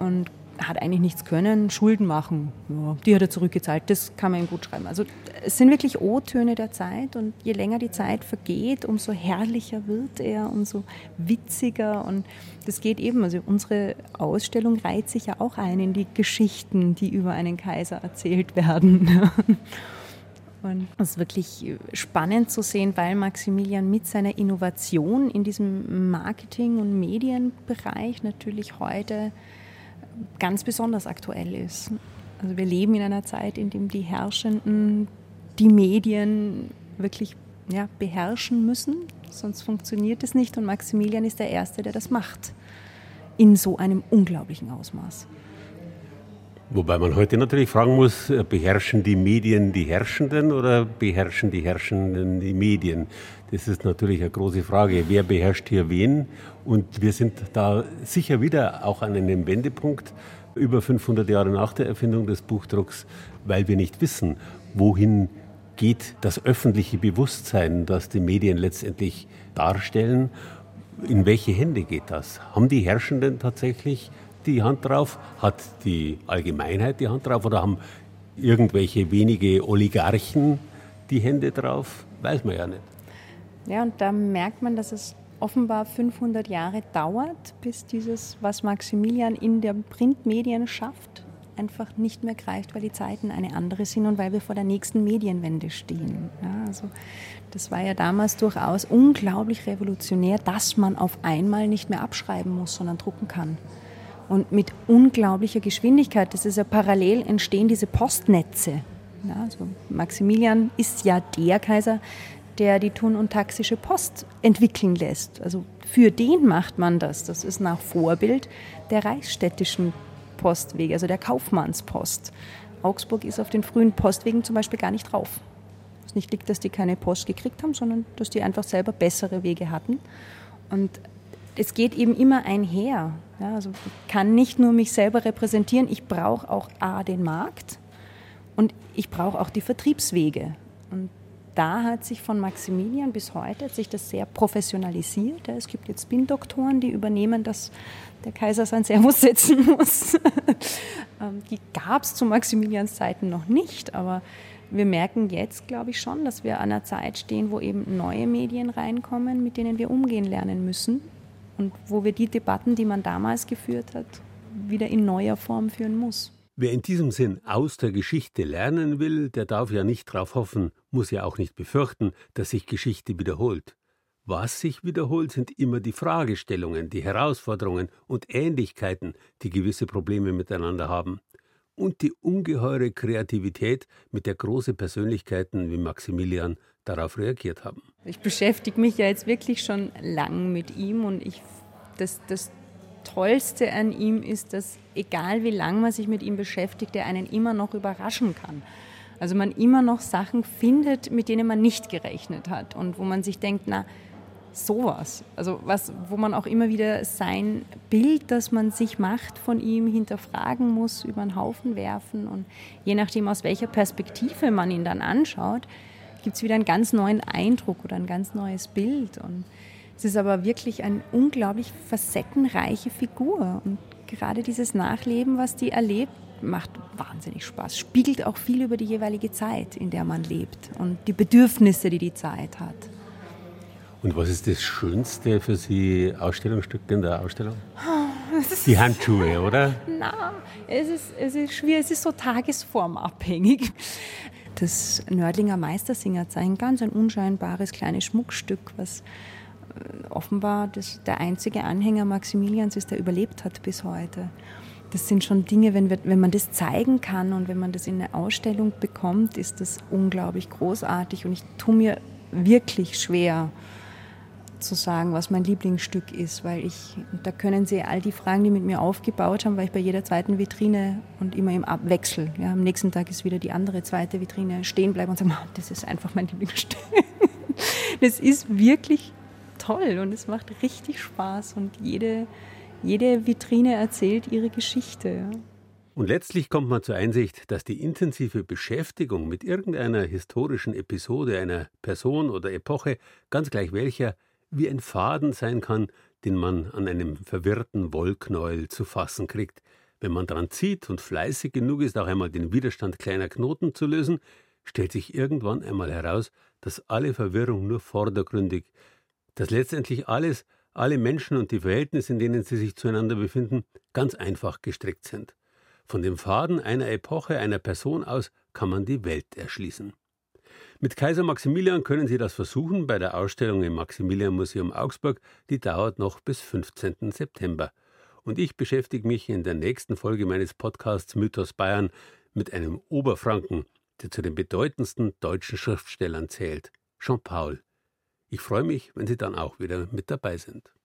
Speaker 3: und hat eigentlich nichts können, Schulden machen, ja, die hat er zurückgezahlt, das kann man ihm gut schreiben. Also es sind wirklich O-Töne der Zeit und je länger die Zeit vergeht, umso herrlicher wird er, umso witziger und das geht eben, also unsere Ausstellung reiht sich ja auch ein in die Geschichten, die über einen Kaiser erzählt werden. *laughs* Und es ist wirklich spannend zu sehen, weil Maximilian mit seiner Innovation in diesem Marketing- und Medienbereich natürlich heute ganz besonders aktuell ist. Also wir leben in einer Zeit, in der die Herrschenden die Medien wirklich ja, beherrschen müssen, sonst funktioniert es nicht. Und Maximilian ist der Erste, der das macht, in so einem unglaublichen Ausmaß.
Speaker 2: Wobei man heute natürlich fragen muss, äh, beherrschen die Medien die Herrschenden oder beherrschen die Herrschenden die Medien? Das ist natürlich eine große Frage. Wer beherrscht hier wen? Und wir sind da sicher wieder auch an einem Wendepunkt, über 500 Jahre nach der Erfindung des Buchdrucks, weil wir nicht wissen, wohin geht das öffentliche Bewusstsein, das die Medien letztendlich darstellen. In welche Hände geht das? Haben die Herrschenden tatsächlich die Hand drauf? Hat die Allgemeinheit die Hand drauf? Oder haben irgendwelche wenige Oligarchen die Hände drauf? Weiß man ja nicht.
Speaker 3: Ja, und da merkt man, dass es offenbar 500 Jahre dauert, bis dieses, was Maximilian in den Printmedien schafft, einfach nicht mehr greift, weil die Zeiten eine andere sind und weil wir vor der nächsten Medienwende stehen. Ja, also das war ja damals durchaus unglaublich revolutionär, dass man auf einmal nicht mehr abschreiben muss, sondern drucken kann und mit unglaublicher Geschwindigkeit. Das ist ja parallel entstehen diese Postnetze. Ja, also Maximilian ist ja der Kaiser, der die Thun- und Taxische Post entwickeln lässt. Also für den macht man das. Das ist nach Vorbild der reichsstädtischen Postwege, also der Kaufmannspost. Augsburg ist auf den frühen Postwegen zum Beispiel gar nicht drauf. Es nicht liegt, dass die keine Post gekriegt haben, sondern dass die einfach selber bessere Wege hatten. Und es geht eben immer einher. Ja, also ich kann nicht nur mich selber repräsentieren, ich brauche auch A, den Markt und ich brauche auch die Vertriebswege. Und da hat sich von Maximilian bis heute hat sich das sehr professionalisiert. Es gibt jetzt Spin-Doktoren, die übernehmen, dass der Kaiser sein Servus setzen *laughs* muss. Ähm, die gab es zu Maximilians Zeiten noch nicht, aber wir merken jetzt, glaube ich, schon, dass wir an einer Zeit stehen, wo eben neue Medien reinkommen, mit denen wir umgehen lernen müssen und wo wir die Debatten, die man damals geführt hat, wieder in neuer Form führen muss.
Speaker 2: Wer in diesem Sinn aus der Geschichte lernen will, der darf ja nicht darauf hoffen, muss ja auch nicht befürchten, dass sich Geschichte wiederholt. Was sich wiederholt, sind immer die Fragestellungen, die Herausforderungen und Ähnlichkeiten, die gewisse Probleme miteinander haben. Und die ungeheure Kreativität, mit der große Persönlichkeiten wie Maximilian darauf reagiert haben.
Speaker 3: Ich beschäftige mich ja jetzt wirklich schon lang mit ihm und ich, das, das Tollste an ihm ist, dass egal wie lange man sich mit ihm beschäftigt, er einen immer noch überraschen kann. Also man immer noch Sachen findet, mit denen man nicht gerechnet hat und wo man sich denkt, na, sowas. Also was, wo man auch immer wieder sein Bild, das man sich macht von ihm, hinterfragen muss, über den Haufen werfen. Und je nachdem, aus welcher Perspektive man ihn dann anschaut, gibt es wieder einen ganz neuen Eindruck oder ein ganz neues Bild. Und es ist aber wirklich eine unglaublich facettenreiche Figur. Und gerade dieses Nachleben, was die erlebt, macht wahnsinnig Spaß. Spiegelt auch viel über die jeweilige Zeit, in der man lebt und die Bedürfnisse, die die Zeit hat.
Speaker 2: Und was ist das Schönste für Sie Ausstellungsstück in der Ausstellung? Die Handschuhe, oder?
Speaker 3: Na, es ist, es ist schwierig, es ist so tagesformabhängig. Das Nördlinger Meistersingerzeichen, ganz ein unscheinbares kleines Schmuckstück, was offenbar das, der einzige Anhänger Maximilians ist, der überlebt hat bis heute. Das sind schon Dinge, wenn, wir, wenn man das zeigen kann und wenn man das in eine Ausstellung bekommt, ist das unglaublich großartig. Und ich tue mir wirklich schwer, zu sagen, was mein Lieblingsstück ist, weil ich, da können Sie all die Fragen, die mit mir aufgebaut haben, weil ich bei jeder zweiten Vitrine und immer im Abwechsel, ja, am nächsten Tag ist wieder die andere zweite Vitrine stehen bleiben und sagen, *laughs* das ist einfach mein Lieblingsstück. Das ist wirklich toll und es macht richtig Spaß und jede, jede Vitrine erzählt ihre Geschichte.
Speaker 2: Und letztlich kommt man zur Einsicht, dass die intensive Beschäftigung mit irgendeiner historischen Episode einer Person oder Epoche, ganz gleich welcher, wie ein Faden sein kann, den man an einem verwirrten Wollknäuel zu fassen kriegt, Wenn man dran zieht und fleißig genug ist, auch einmal den Widerstand kleiner Knoten zu lösen, stellt sich irgendwann einmal heraus, dass alle Verwirrung nur vordergründig, dass letztendlich alles, alle Menschen und die Verhältnisse, in denen sie sich zueinander befinden, ganz einfach gestrickt sind. Von dem Faden einer Epoche, einer Person aus kann man die Welt erschließen. Mit Kaiser Maximilian können Sie das versuchen bei der Ausstellung im Maximilian Museum Augsburg, die dauert noch bis 15. September. Und ich beschäftige mich in der nächsten Folge meines Podcasts Mythos Bayern mit einem Oberfranken, der zu den bedeutendsten deutschen Schriftstellern zählt, Jean Paul. Ich freue mich, wenn Sie dann auch wieder mit dabei sind.